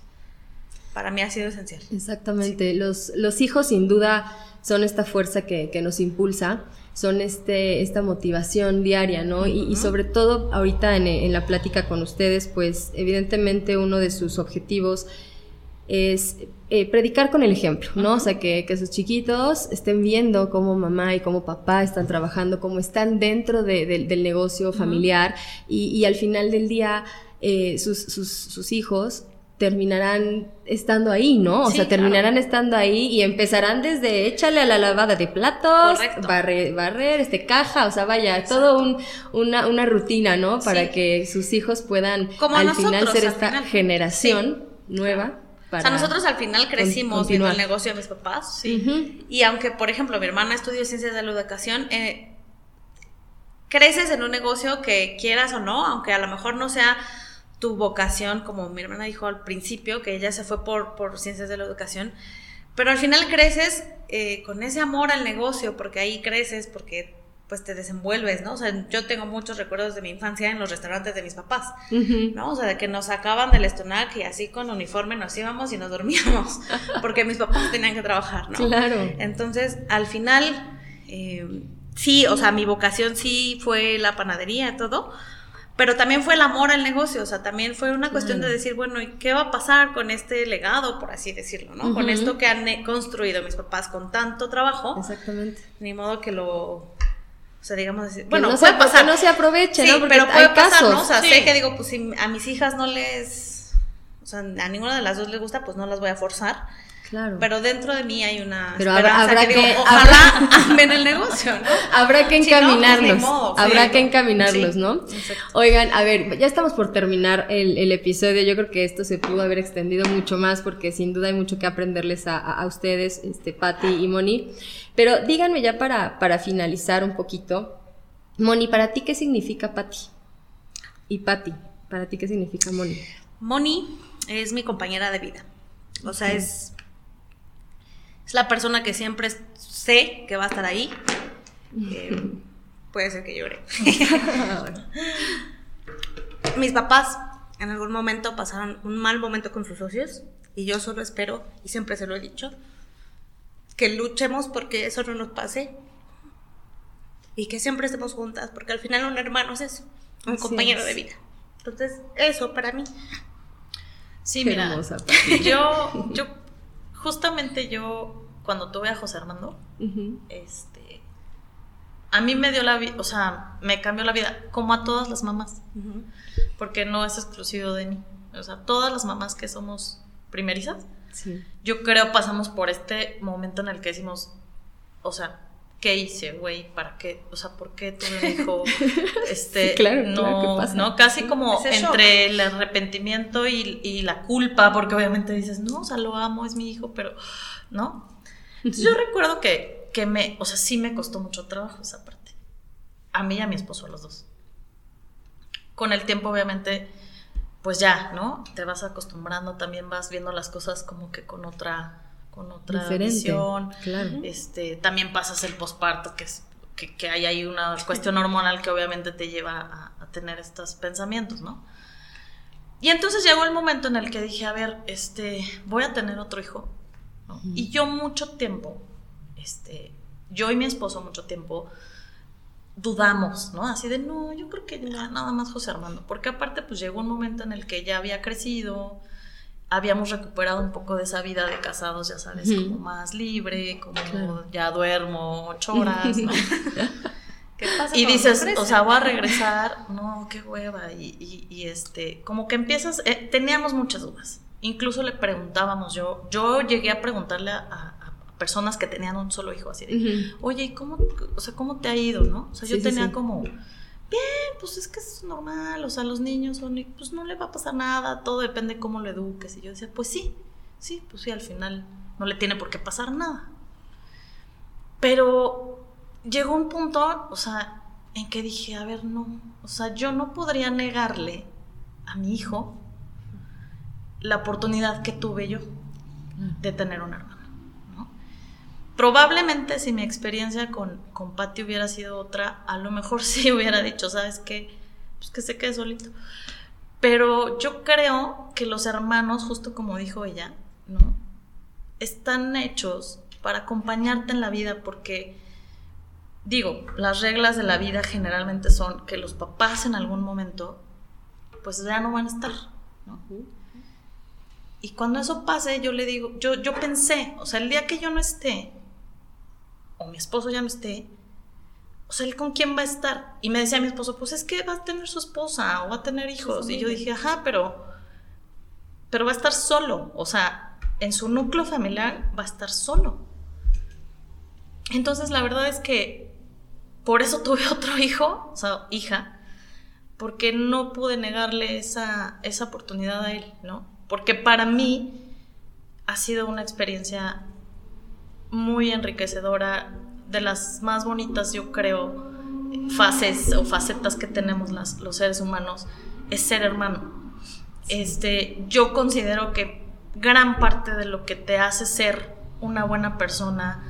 para mí ha sido esencial. Exactamente, los, los hijos sin duda son esta fuerza que, nos impulsa, son este, esta motivación diaria, ¿no? y, sobre todo ahorita en, la plática con ustedes, pues evidentemente uno de sus objetivos es eh, predicar con el ejemplo, ¿no? O sea, que, que, sus chiquitos estén viendo cómo mamá y cómo papá están trabajando, cómo están dentro del negocio familiar y, al final del día eh, sus, sus, hijos terminarán estando ahí, ¿no? O sea, terminarán estando ahí y empezarán desde échale a la lavada de platos, barrer, barrer, este caja, o sea, vaya, todo un, una, una, rutina, ¿no? Para que sus hijos puedan al final ser esta generación nueva. o sea, nosotros al final crecimos viendo el negocio de mis papás. Sí. Y aunque, por ejemplo, mi hermana estudió ciencias de la educación, eh, creces en un negocio que quieras o no, aunque a lo mejor no sea tu vocación, como mi hermana dijo al principio, que ella se fue por, por ciencias de la educación, pero al final creces eh, con ese amor al negocio, porque ahí creces, porque pues te desenvuelves, ¿no? O sea, yo tengo muchos recuerdos de mi infancia en los restaurantes de mis papás, ¿no? O sea, de que nos sacaban del estonac y así con uniforme nos íbamos y nos dormíamos, porque mis papás tenían que trabajar, ¿no? Claro. Entonces, al final, eh, sí, o sea, mi vocación sí fue la panadería, todo, pero también fue el amor al negocio, o sea, también fue una cuestión de decir, bueno, ¿y qué va a pasar con este legado, por así decirlo, ¿no? Con esto que han eh, construido mis papás con tanto trabajo. Exactamente. Ni modo que lo, o sea, digamos, decir, bueno, no puede pasar. no se aproveche, ¿no? pero puede pasar, ¿no? O sea, sé que digo, pues si a mis hijas no les, o sea, a ninguna de las dos les gusta, pues no las voy a forzar. Pero dentro de mí hay una Pero habrá, que, ojalá amen el negocio, ¿no? Habrá que pues, encaminarlos. habrá que encaminarlos, ¿no? Oigan, a ver, ya estamos por terminar el, episodio. Yo creo que esto se pudo haber extendido mucho más porque sin duda hay mucho que aprenderles a, ustedes, este, Patti y Moni. Pero díganme ya para, para finalizar un poquito. Moni, ¿para ti qué significa Patti? Y Patti, ¿para ti qué significa Moni? Moni es mi compañera de vida. O sea, es es la persona que siempre sé que va a estar ahí. Eh, puede ser que llore. Mis papás en algún momento pasaron un mal momento con sus socios y yo solo espero, y siempre se lo he dicho, que luchemos porque eso no nos pase y que siempre estemos juntas, porque al final un hermano es eso, un compañero de vida. Entonces, eso para mí. Sí, mira, yo, yo justamente yo, cuando tuve a José Armando, este, a mí me dio la vida, o sea, me cambió la vida, como a todas las mamás, porque no es exclusivo de mí. O sea, todas las mamás que somos primerizas, yo creo pasamos por este momento en el que decimos, o sea, ¿qué hice, güey? ¿Para qué? O sea, ¿por qué tuve un hijo? Este, claro, no, pasa. ¿no? Casi como entre el arrepentimiento y, y, la culpa, porque obviamente dices, no, o sea, lo amo, es mi hijo, pero, ¿no? Entonces yo recuerdo que que me, o sea, sí me costó mucho trabajo esa parte. A mí y a mi esposo, a los dos. Con el tiempo, obviamente, pues ya, ¿no? Te vas acostumbrando, también vas viendo las cosas como que con otra, con otra visión. Claro. Este, también pasas el posparto, que es que, que, hay ahí una cuestión hormonal que obviamente te lleva a, tener estos pensamientos, ¿no? Y entonces llegó el momento en el que dije, a ver, este, voy a tener otro hijo. Y yo mucho tiempo este, yo y mi esposo mucho tiempo dudamos, ¿no? Así de, no, yo creo que nada más José Armando, porque aparte pues llegó un momento en el que ya había crecido, habíamos recuperado un poco de esa vida de casados, ya sabes, como más libre, como ya duermo ocho horas, ¿no? ¿Qué pasa y dices, o sea, voy a regresar, no, qué hueva, y, este, como que empiezas, eh, teníamos muchas dudas, incluso le preguntábamos, yo, yo llegué a preguntarle a, personas que tenían un solo hijo, así de, oye, ¿cómo, o sea, ¿cómo te ha ido, no? O sea, yo tenía como, bien, pues es que es normal, o sea, los niños pues no le va a pasar nada, todo depende de cómo lo eduques. Y yo decía, pues sí, sí, pues sí, al final no le tiene por qué pasar nada. Pero llegó un punto, o sea, en que dije, a ver, no, o sea, yo no podría negarle a mi hijo la oportunidad que tuve yo de tener un hermano. Probablemente si mi experiencia con, con Patty hubiera sido otra, a lo mejor sí hubiera dicho, ¿sabes qué? Pues que se quede solito. Pero yo creo que los hermanos, justo como dijo ella, ¿no? Están hechos para acompañarte en la vida porque, digo, las reglas de la vida generalmente son que los papás en algún momento, pues ya no van a estar, ¿no? Y cuando eso pase, yo le digo, yo, yo pensé, o sea, el día que yo no esté, o mi esposo ya no esté, o sea, ¿él con quién va a estar? Y me decía mi esposo, pues es que va a tener su esposa o va a tener hijos. Y yo dije, ajá, pero, pero va a estar solo. O sea, en su núcleo familiar va a estar solo. Entonces, la verdad es que por eso tuve otro hijo, o sea, hija, porque no pude negarle esa, esa oportunidad a él, ¿no? Porque para mí ha sido una experiencia muy enriquecedora, de las más bonitas, yo creo, fases o facetas que tenemos las, los seres humanos, es ser hermano. Este, yo considero que gran parte de lo que te hace ser una buena persona,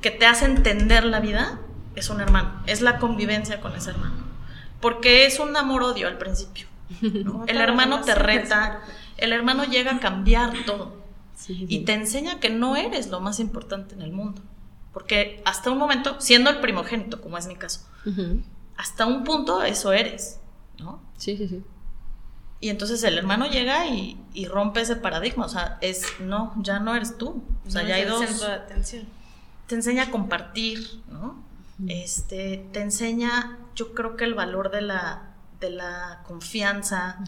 que te hace entender la vida, es un hermano, es la convivencia con ese hermano. Porque es un amor-odio al principio. El hermano te reta, el hermano llega a cambiar todo y te enseña que no eres lo más importante en el mundo. Porque hasta un momento, siendo el primogénito, como es mi caso, hasta un punto eso eres, ¿no? Sí, sí, sí. Y entonces el hermano llega y, rompe ese paradigma, o sea, es, no, ya no eres tú, o sea, ya hay dos... Centro de atención. Te enseña a compartir, ¿no? Este, te enseña, yo creo que el valor de la, de la confianza,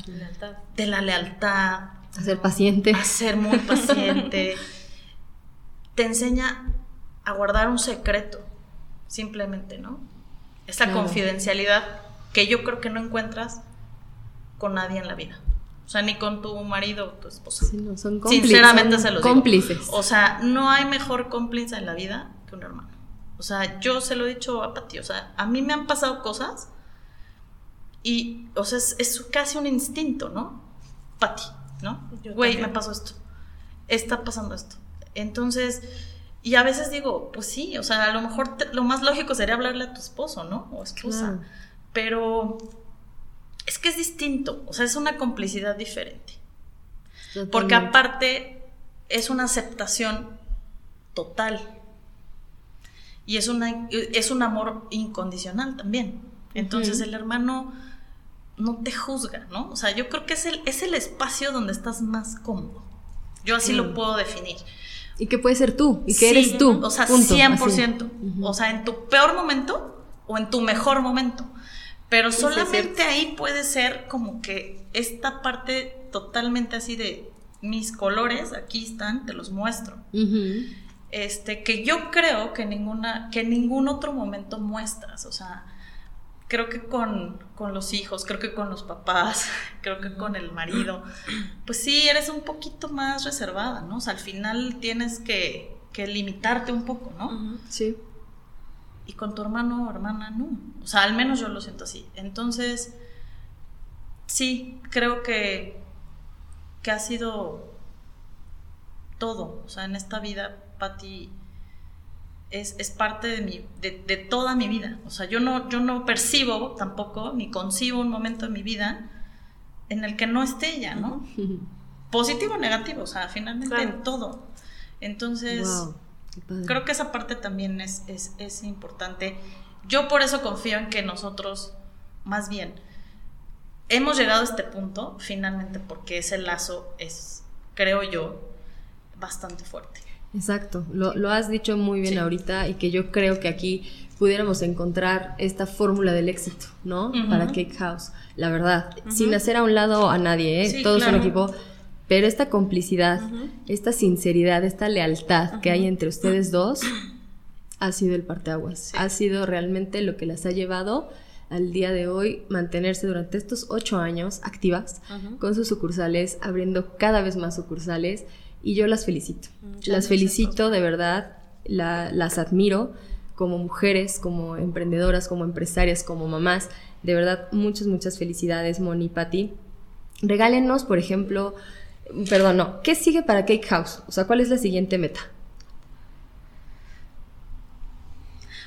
de la lealtad, a ser paciente. A ser muy paciente. Te enseña a guardar un secreto, simplemente, ¿no? Esa confidencialidad que yo creo que no encuentras con nadie en la vida. O sea, ni con tu marido o tu esposa. Sí, no, son cómplices. Sinceramente se los cómplices. O sea, no hay mejor cómplice en la vida que un hermano. O sea, yo se lo he dicho a Pati. O sea, a mí me han pasado cosas y, o sea, es, es casi un instinto, ¿no? Pati, ¿no? Güey, me pasó esto. Está pasando esto. Entonces, y a veces digo, pues sí, o sea, a lo mejor lo más lógico sería hablarle a tu esposo, ¿no? O esposa. Pero es que es distinto, o sea, es una complicidad diferente. Porque aparte es una aceptación total. Y es, una, es un amor incondicional también. Entonces el hermano no te juzga, ¿no? O sea, yo creo que es el, es el espacio donde estás más cómodo. Yo así lo puedo definir. Y que puede ser tú, y que eres tú. O sea, 100%. O sea, en tu peor momento, o en tu mejor momento. Pero solamente ahí puede ser como que esta parte totalmente así de mis colores, aquí están, te los muestro. Este, que yo creo que ninguna, que en ningún otro momento muestras. O sea, creo que con, los hijos, creo que con los papás, creo que con el marido, pues sí, eres un poquito más reservada, ¿no? O sea, al final tienes que, que limitarte un poco, ¿no? Sí. Y con tu hermano o hermana, no. O sea, al menos yo lo siento así. Entonces, sí, creo que, que ha sido todo. O sea, en esta vida, Patti es, parte de, mi, de, toda mi vida. O sea, yo no, yo no percibo tampoco, ni concibo un momento en mi vida en el que no esté ella, ¿no? Positivo o negativo, o sea, finalmente en todo. Entonces, creo que esa parte también es, es, importante. Yo por eso confío en que nosotros, más bien, hemos llegado a este punto, finalmente, porque ese lazo es, creo yo, bastante fuerte. Exacto, lo, has dicho muy bien ahorita y que yo creo que aquí pudiéramos encontrar esta fórmula del éxito, ¿no? Para Cake House, la verdad, sin hacer a un lado a nadie, ¿eh? Todos son equipo, pero esta complicidad, esta sinceridad, esta lealtad que hay entre ustedes dos ha sido el parteaguas, ha sido realmente lo que las ha llevado al día de hoy mantenerse durante estos ocho años activas con sus sucursales, abriendo cada vez más sucursales y yo las felicito. las felicito de verdad, las admiro como mujeres, como emprendedoras, como empresarias, como mamás. De verdad, muchas, muchas felicidades, Moni, Patti. Regálenos, por ejemplo, perdón, no, ¿qué sigue para Cake House? O sea, ¿cuál es la siguiente meta?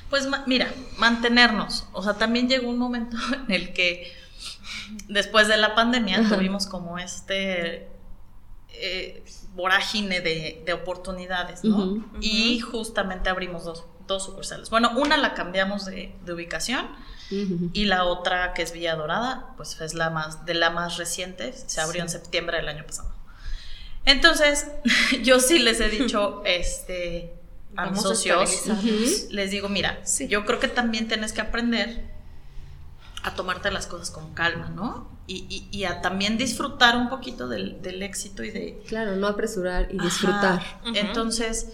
Pues mira, mantenernos. O sea, también llegó un momento en el que después de la pandemia tuvimos como este eh, vorágine de, oportunidades, ¿no? Y justamente abrimos dos, dos, sucursales. Bueno, una la cambiamos de, ubicación y la otra, que es Villa Dorada, pues es la más, de la más reciente, se abrió en septiembre del año pasado. Entonces, yo sí les he dicho, este, a mis socios, les digo, mira, yo creo que también tienes que aprender a tomarte las cosas con calma, ¿no? Y, a también disfrutar un poquito del, éxito y de... Claro, no apresurar y disfrutar. Entonces,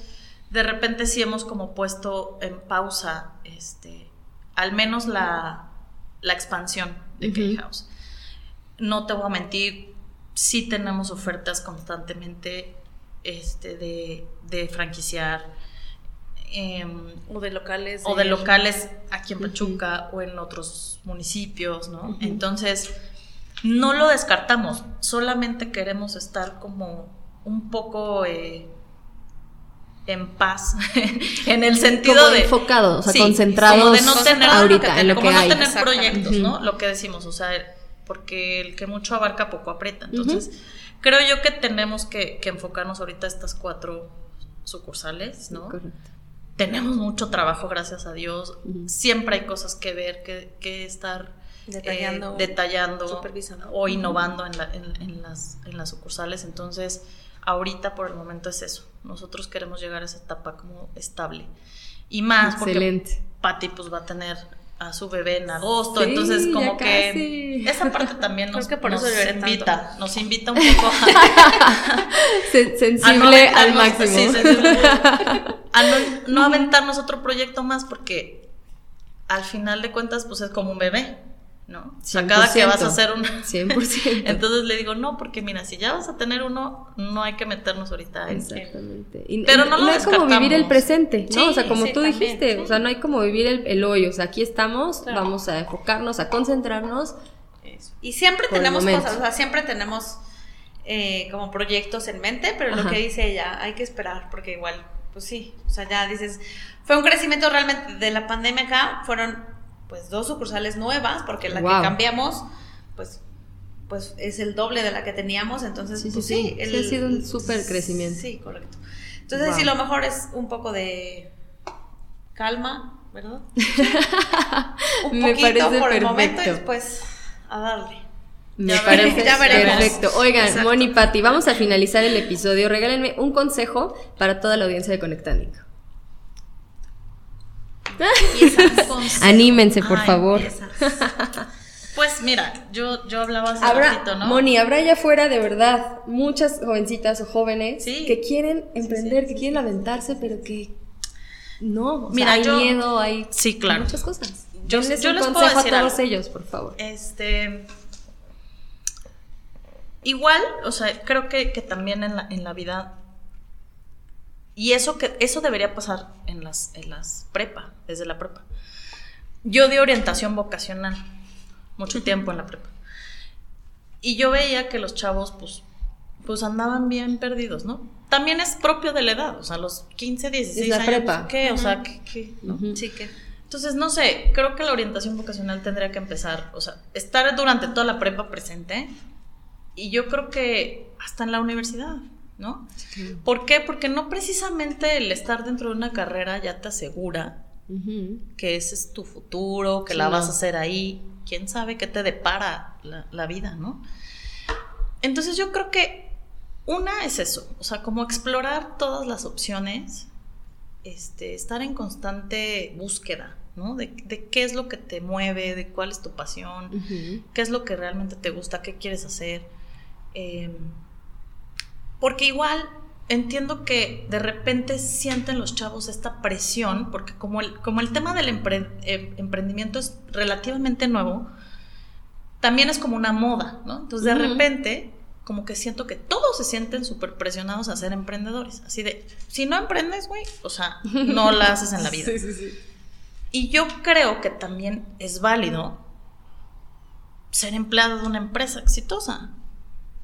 de repente sí hemos como puesto en pausa, este, al menos la, expansión de uh House. No te voy a mentir, sí tenemos ofertas constantemente este, de, de franquiciar Em, o de locales. O de locales aquí en Pachuca o en otros municipios, ¿no? Entonces, no lo descartamos, solamente queremos estar como un poco eh, en paz, en el sentido de... Enfocados, o sea, concentrados de no tener, ahorita, en lo que hay. no tener proyectos, ¿no? Lo que decimos, o sea, porque el que mucho abarca poco aprieta. Entonces, creo yo que tenemos que, que enfocarnos ahorita a estas cuatro sucursales, ¿no? Correcto tenemos mucho trabajo, gracias a Dios. Siempre hay cosas que ver, que, estar detallando, eh, detallando o innovando en, las, en las sucursales. Entonces, ahorita por el momento es eso. Nosotros queremos llegar a esa etapa como estable. Y más Excelente. porque Patti pues va a tener a su bebé en agosto, entonces como que esa parte también nos, invita, nos invita un poco a, sensible al máximo. a no, aventarnos otro proyecto más porque al final de cuentas pues es como un bebé. ¿No? O sea, cada que vas a hacer un... 100%. Entonces le digo, no, porque mira, si ya vas a tener uno, no hay que meternos ahorita en... Exactamente. Pero no, lo no es como vivir el presente, ¿no? o sea, como tú dijiste, o sea, no hay como vivir el, el hoy, o sea, aquí estamos, vamos a enfocarnos, a concentrarnos. Y siempre tenemos cosas, o sea, siempre tenemos eh, como proyectos en mente, pero lo que dice ella, hay que esperar, porque igual, pues sí, o sea, ya dices, fue un crecimiento realmente de la pandemia acá, fueron pues dos sucursales nuevas, porque la que cambiamos, pues pues es el doble de la que teníamos, entonces sí, pues, sí, sí, ha sido un súper crecimiento. Sí, correcto. Entonces sí, lo mejor es un poco de calma, ¿verdad? un Me poquito por el momento y después a darle. Me parece perfecto. Oigan, Moni Patti, vamos a finalizar el episodio. Regálenme un consejo para toda la audiencia de Anímense, por favor. Pues mira, yo, yo hablaba hace ratito, ¿no? Moni, habrá allá afuera de verdad muchas jovencitas o jóvenes que quieren emprender, que quieren aventarse, pero que no, mira, hay miedo, hay sí, claro. muchas cosas. Yo, les puedo decir a todos ellos, por favor. Este, igual, o sea, creo que, también en la, en la vida y eso que eso debería pasar en las en las prepa, desde la prepa. Yo di orientación vocacional mucho tiempo en la prepa. Y yo veía que los chavos, pues, pues andaban bien perdidos, ¿no? También es propio de la edad, o sea, los 15, 16 la años. Prepa. ¿Qué? O sea, ¿qué? Sí, ¿qué? Entonces, no sé, creo que la orientación vocacional tendría que empezar, o sea, estar durante toda la prepa presente. Y yo creo que hasta en la universidad, ¿no? ¿Por qué? Porque no precisamente el estar dentro de una carrera ya te asegura que ese es tu futuro, que la vas a hacer ahí quién sabe qué te depara la, vida, ¿no? Entonces yo creo que una es eso, o sea, como explorar todas las opciones, este, estar en constante búsqueda, ¿no? De, qué es lo que te mueve, de cuál es tu pasión, qué es lo que realmente te gusta, qué quieres hacer. Em, porque igual entiendo que de repente sienten los chavos esta presión, porque como el, como el tema del eh, emprendimiento es relativamente nuevo, también es como una moda, ¿no? Entonces de repente como que siento que todos se sienten súper presionados a ser emprendedores, así de, si no emprendes, güey, o sea, no la haces en la vida. Sí, sí, sí. Y yo creo que también es válido ser empleado de una empresa exitosa,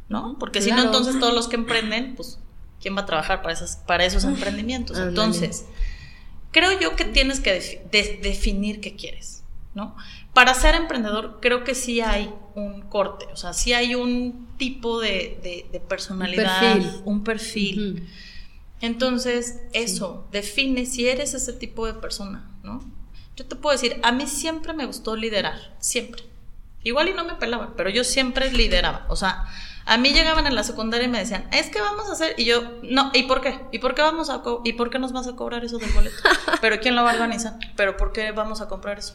¿no? Porque si no, entonces todos los que emprenden, pues quién va a trabajar para, esas, para esos emprendimientos. Entonces, creo yo que tienes que definir qué quieres, ¿no? Para ser emprendedor, creo que sí hay un corte, o sea, sí hay un tipo de, personalidad, un perfil. Entonces, eso, define si eres ese tipo de persona, ¿no? Yo te puedo decir, a mí siempre me gustó liderar, siempre. Igual y no me pelaban, pero yo siempre lideraba, o sea, a mí llegaban en la secundaria y me decían, es que vamos a hacer, y yo, no, ¿y por qué? ¿Y por qué vamos a y por qué nos vas a cobrar eso del boleto? Pero ¿quién lo va a organizar? ¿Pero por qué vamos a comprar eso?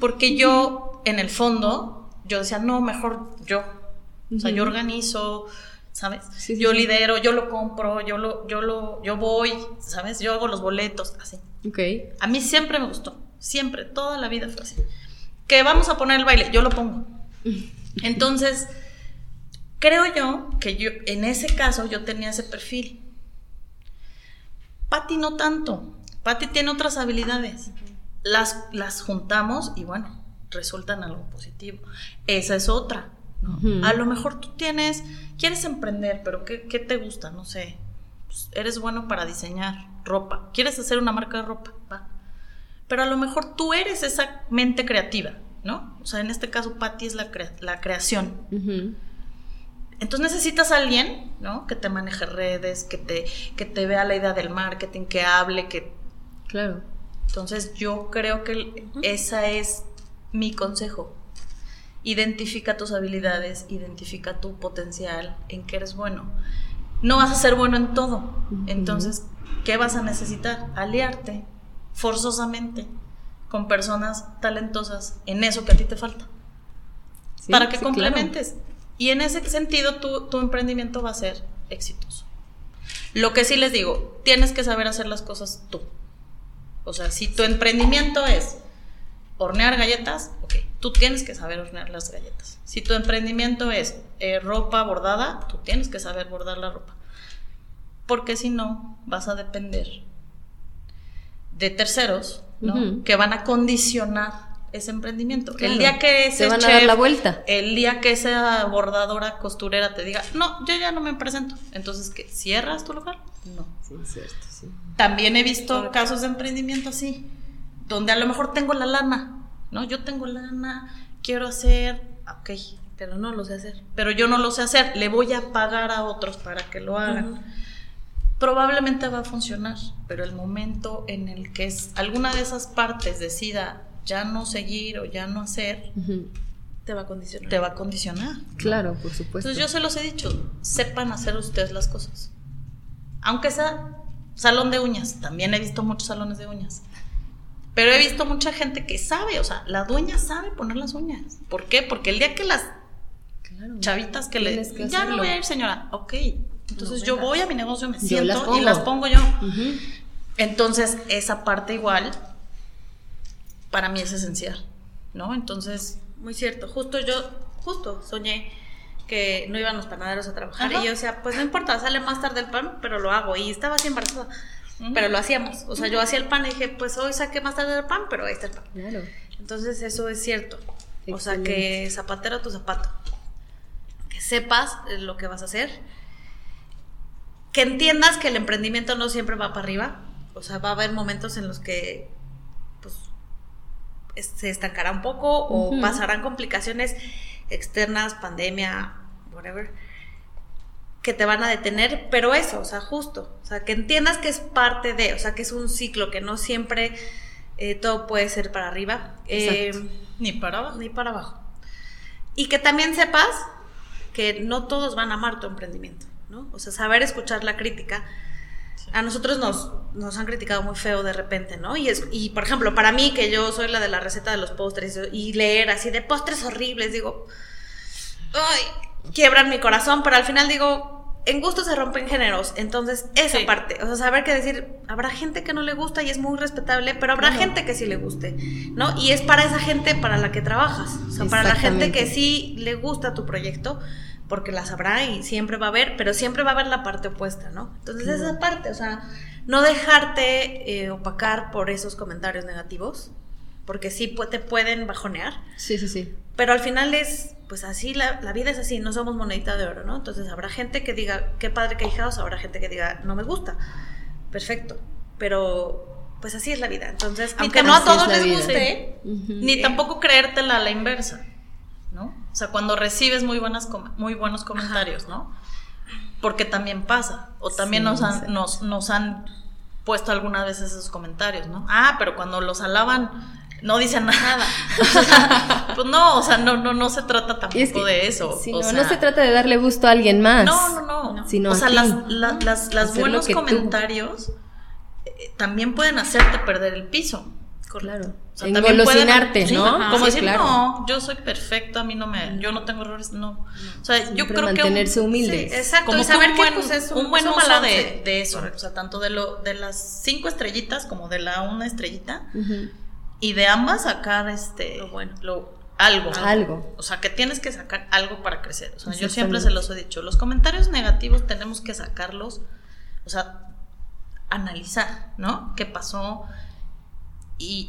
Porque yo, en el fondo, yo decía, no, mejor yo. O sea, yo organizo, ¿sabes? yo lidero, yo lo compro, yo lo, yo lo, yo voy, ¿sabes? Yo hago los boletos, así. Ok. A mí siempre me gustó, siempre, toda la vida fue así. Que vamos a poner el baile, yo lo pongo. Entonces, Creo yo que yo, en ese caso, yo tenía ese perfil. Patti no tanto. Patti tiene otras habilidades. Las, las juntamos y bueno, resultan algo positivo. Esa es otra. A lo mejor tú tienes, quieres emprender, pero ¿qué, te gusta? No sé. Pues, eres bueno para diseñar ropa. Quieres hacer una marca de ropa. Va. Pero a lo mejor tú eres esa mente creativa, ¿no? O sea, en este caso, Patti es la, la creación. Entonces necesitas a alguien, ¿no? Que te maneje redes, que te, que te vea la idea del marketing, que hable, que... Claro. Entonces yo creo que esa es mi consejo. Identifica tus habilidades, identifica tu potencial, en qué eres bueno. No vas a ser bueno en todo. Entonces, ¿qué vas a necesitar? Aliarte forzosamente con personas talentosas en eso que a ti te falta. para que complementes. Y en ese sentido tu, emprendimiento va a ser exitoso. Lo que sí les digo, tienes que saber hacer las cosas tú. O sea, si tu emprendimiento es hornear galletas, ok, tú tienes que saber hornear las galletas. Si tu emprendimiento es eh, ropa bordada, tú tienes que saber bordar la ropa. Porque si no, vas a depender de terceros, ¿no? Que van a condicionar ese emprendimiento. El día que ese van a dar la vuelta. El día que esa bordadora costurera te diga, no, yo ya no me presento. Entonces, ¿qué? ¿Cierras tu local? No. Sí, es cierto, sí. También he visto casos de emprendimiento así, donde a lo mejor tengo la lana, ¿no? Yo tengo lana, quiero hacer, ok, pero no lo sé hacer. Pero yo no lo sé hacer, le voy a pagar a otros para que lo hagan. Probablemente va a funcionar, pero el momento en el que es, alguna de esas partes decida ya no seguir o ya no hacer, te va a condicionar. Te va a condicionar. Claro, por supuesto. Entonces yo se los he dicho, sepan hacer ustedes las cosas. Aunque sea salón de uñas, también he visto muchos salones de uñas. Pero he visto mucha gente que sabe, o sea, la dueña sabe poner las uñas. ¿Por qué? Porque el día que las chavitas que le... ya no voy a ir, señora. Ok, entonces yo voy a mi negocio, me siento y las pongo yo. Entonces, esa parte igual, para mí es esencial, ¿no? Entonces... Muy cierto, justo yo, justo soñé que no iban los panaderos a trabajar y yo decía, pues no importa, sale más tarde el pan, pero lo hago y estaba así embarazada. Pero lo hacíamos, o sea, yo hacía el pan y dije, pues hoy saqué más tarde el pan, pero ahí está el pan. Claro. Entonces eso es cierto. O sea, que zapatero tu zapato. Que sepas lo que vas a hacer. Que entiendas que el emprendimiento no siempre va para arriba. O sea, va a haber momentos en los que se estancará un poco o pasarán complicaciones externas, pandemia, whatever que te van a detener, pero eso, o sea, justo, o sea, que entiendas que es parte de, o sea, que es un ciclo, que no siempre eh, todo puede ser para arriba, eh, ni para abajo. Ni para abajo. Y que también sepas que no todos van a amar tu emprendimiento, ¿no? O sea, saber escuchar la crítica. A nosotros nos, nos han criticado muy feo de repente, ¿no? Y, es, y, por ejemplo, para mí, que yo soy la de la receta de los postres y leer así de postres horribles, digo, ay, quiebran mi corazón, pero al final digo, en gusto se rompen géneros. Entonces, esa parte, o sea, saber que decir, habrá gente que no le gusta y es muy respetable, pero habrá gente que sí le guste, ¿no? Y es para esa gente para la que trabajas, o sea, para la gente que sí le gusta tu proyecto, porque las habrá y siempre va a haber, pero siempre va a haber la parte opuesta, ¿no? Entonces, esa parte, o sea, no dejarte eh, opacar por esos comentarios negativos, porque sí te pueden bajonear. Sí, sí, sí. Pero al final es, pues así, la, vida es así, no somos monedita de oro, ¿no? Entonces habrá gente que diga, qué padre que house, habrá gente que diga, no me gusta. Perfecto. Pero, pues así es la vida. Entonces, aunque no a todos les guste, ni tampoco creértela a la inversa. O sea, cuando recibes muy, buenas muy buenos comentarios, ¿no? Porque también pasa, o también nos, han, nos, nos han puesto algunas veces esos comentarios, ¿no? Ah, pero cuando los alaban no dicen nada. pues no, o sea, no, no, no se trata tampoco de eso. no, se trata de darle gusto a alguien más. No, no, no. Sino o sea, las, las, buenos comentarios eh, también pueden hacerte perder el piso. Claro. O sea, Engolosinarte, ¿no? como decir, no, yo soy perfecto, a mí no me, yo no tengo errores, no. O sea, yo creo que mantenerse humilde. exacto, como y saber un buen, pues, es un, buen uso de, de, eso, o sea, tanto de lo de las cinco estrellitas como de la una estrellita y de ambas sacar este lo bueno. lo algo. Algo. O sea que tienes que sacar algo para crecer. O sea yo siempre se los he dicho los comentarios negativos tenemos que sacarlos o sea analizar no qué pasó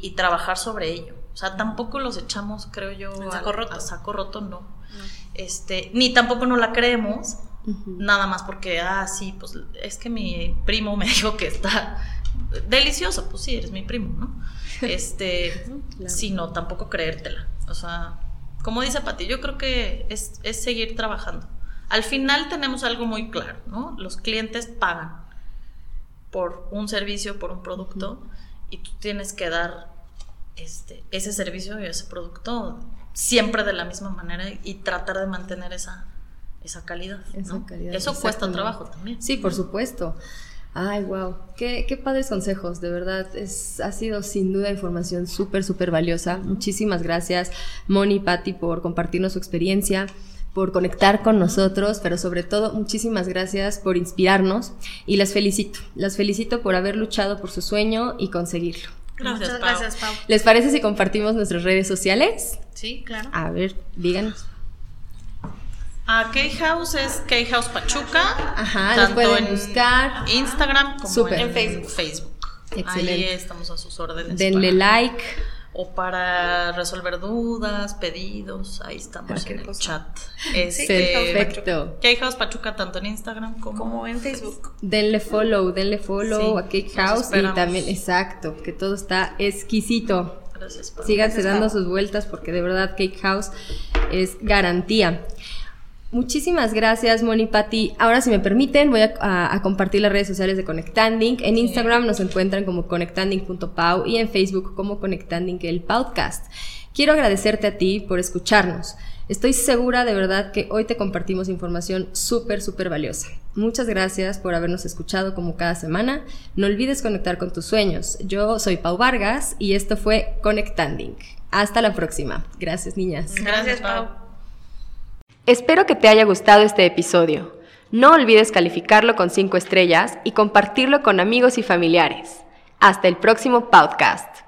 y, trabajar sobre ello. O sea tampoco los echamos creo yo a saco roto, saco roto no. este ni tampoco no la creemos nada más porque ah sí pues es que mi primo me dijo que está delicioso. Pues sí eres mi primo no este, sino tampoco creértela. O sea, como dice Pati, yo creo que es, seguir trabajando. Al final tenemos algo muy claro, ¿no? Los clientes pagan por un servicio, por un producto, y tú tienes que dar este, ese servicio y ese producto siempre de la misma manera y tratar de mantener esa, esa calidad. Eso cuesta trabajo también. Sí, por supuesto. Ay, wow, qué, qué padres consejos, de verdad, es, ha sido sin duda información súper, súper valiosa. Muchísimas gracias, Moni y Patti, por compartirnos su experiencia, por conectar con nosotros, pero sobre todo muchísimas gracias por inspirarnos y las felicito, las felicito por haber luchado por su sueño y conseguirlo. Gracias, Muchas gracias, Pau. ¿Les parece si compartimos nuestras redes sociales? Sí, claro. A ver, díganos. A K-House es K-House Pachuca. Ajá, tanto pueden en buscar. Instagram como en Facebook. Facebook. Excelente. Ahí estamos a sus órdenes. Denle like. O para resolver dudas, pedidos, ahí estamos en el chat. Este, Perfecto. K-House Pachuca tanto en Instagram como, en Facebook. Denle follow, denle follow a Cake House y también, exacto, que todo está exquisito. Gracias, Síganse dando sus vueltas porque de verdad Cake House es garantía. Muchísimas gracias, Moni Patti. Ahora, si me permiten, voy a, compartir las redes sociales de Conectanding. En Instagram nos encuentran como conectanding.pau y en Facebook como Conectanding el podcast. Quiero agradecerte a ti por escucharnos. Estoy segura de verdad que hoy te compartimos información súper, súper valiosa. Muchas gracias por habernos escuchado como cada semana. No olvides conectar con tus sueños. Yo soy Pau Vargas y esto fue Conectanding. Hasta la próxima. Gracias, niñas. Gracias, Pau. Espero que te haya gustado este episodio. No olvides calificarlo con 5 estrellas y compartirlo con amigos y familiares. Hasta el próximo podcast.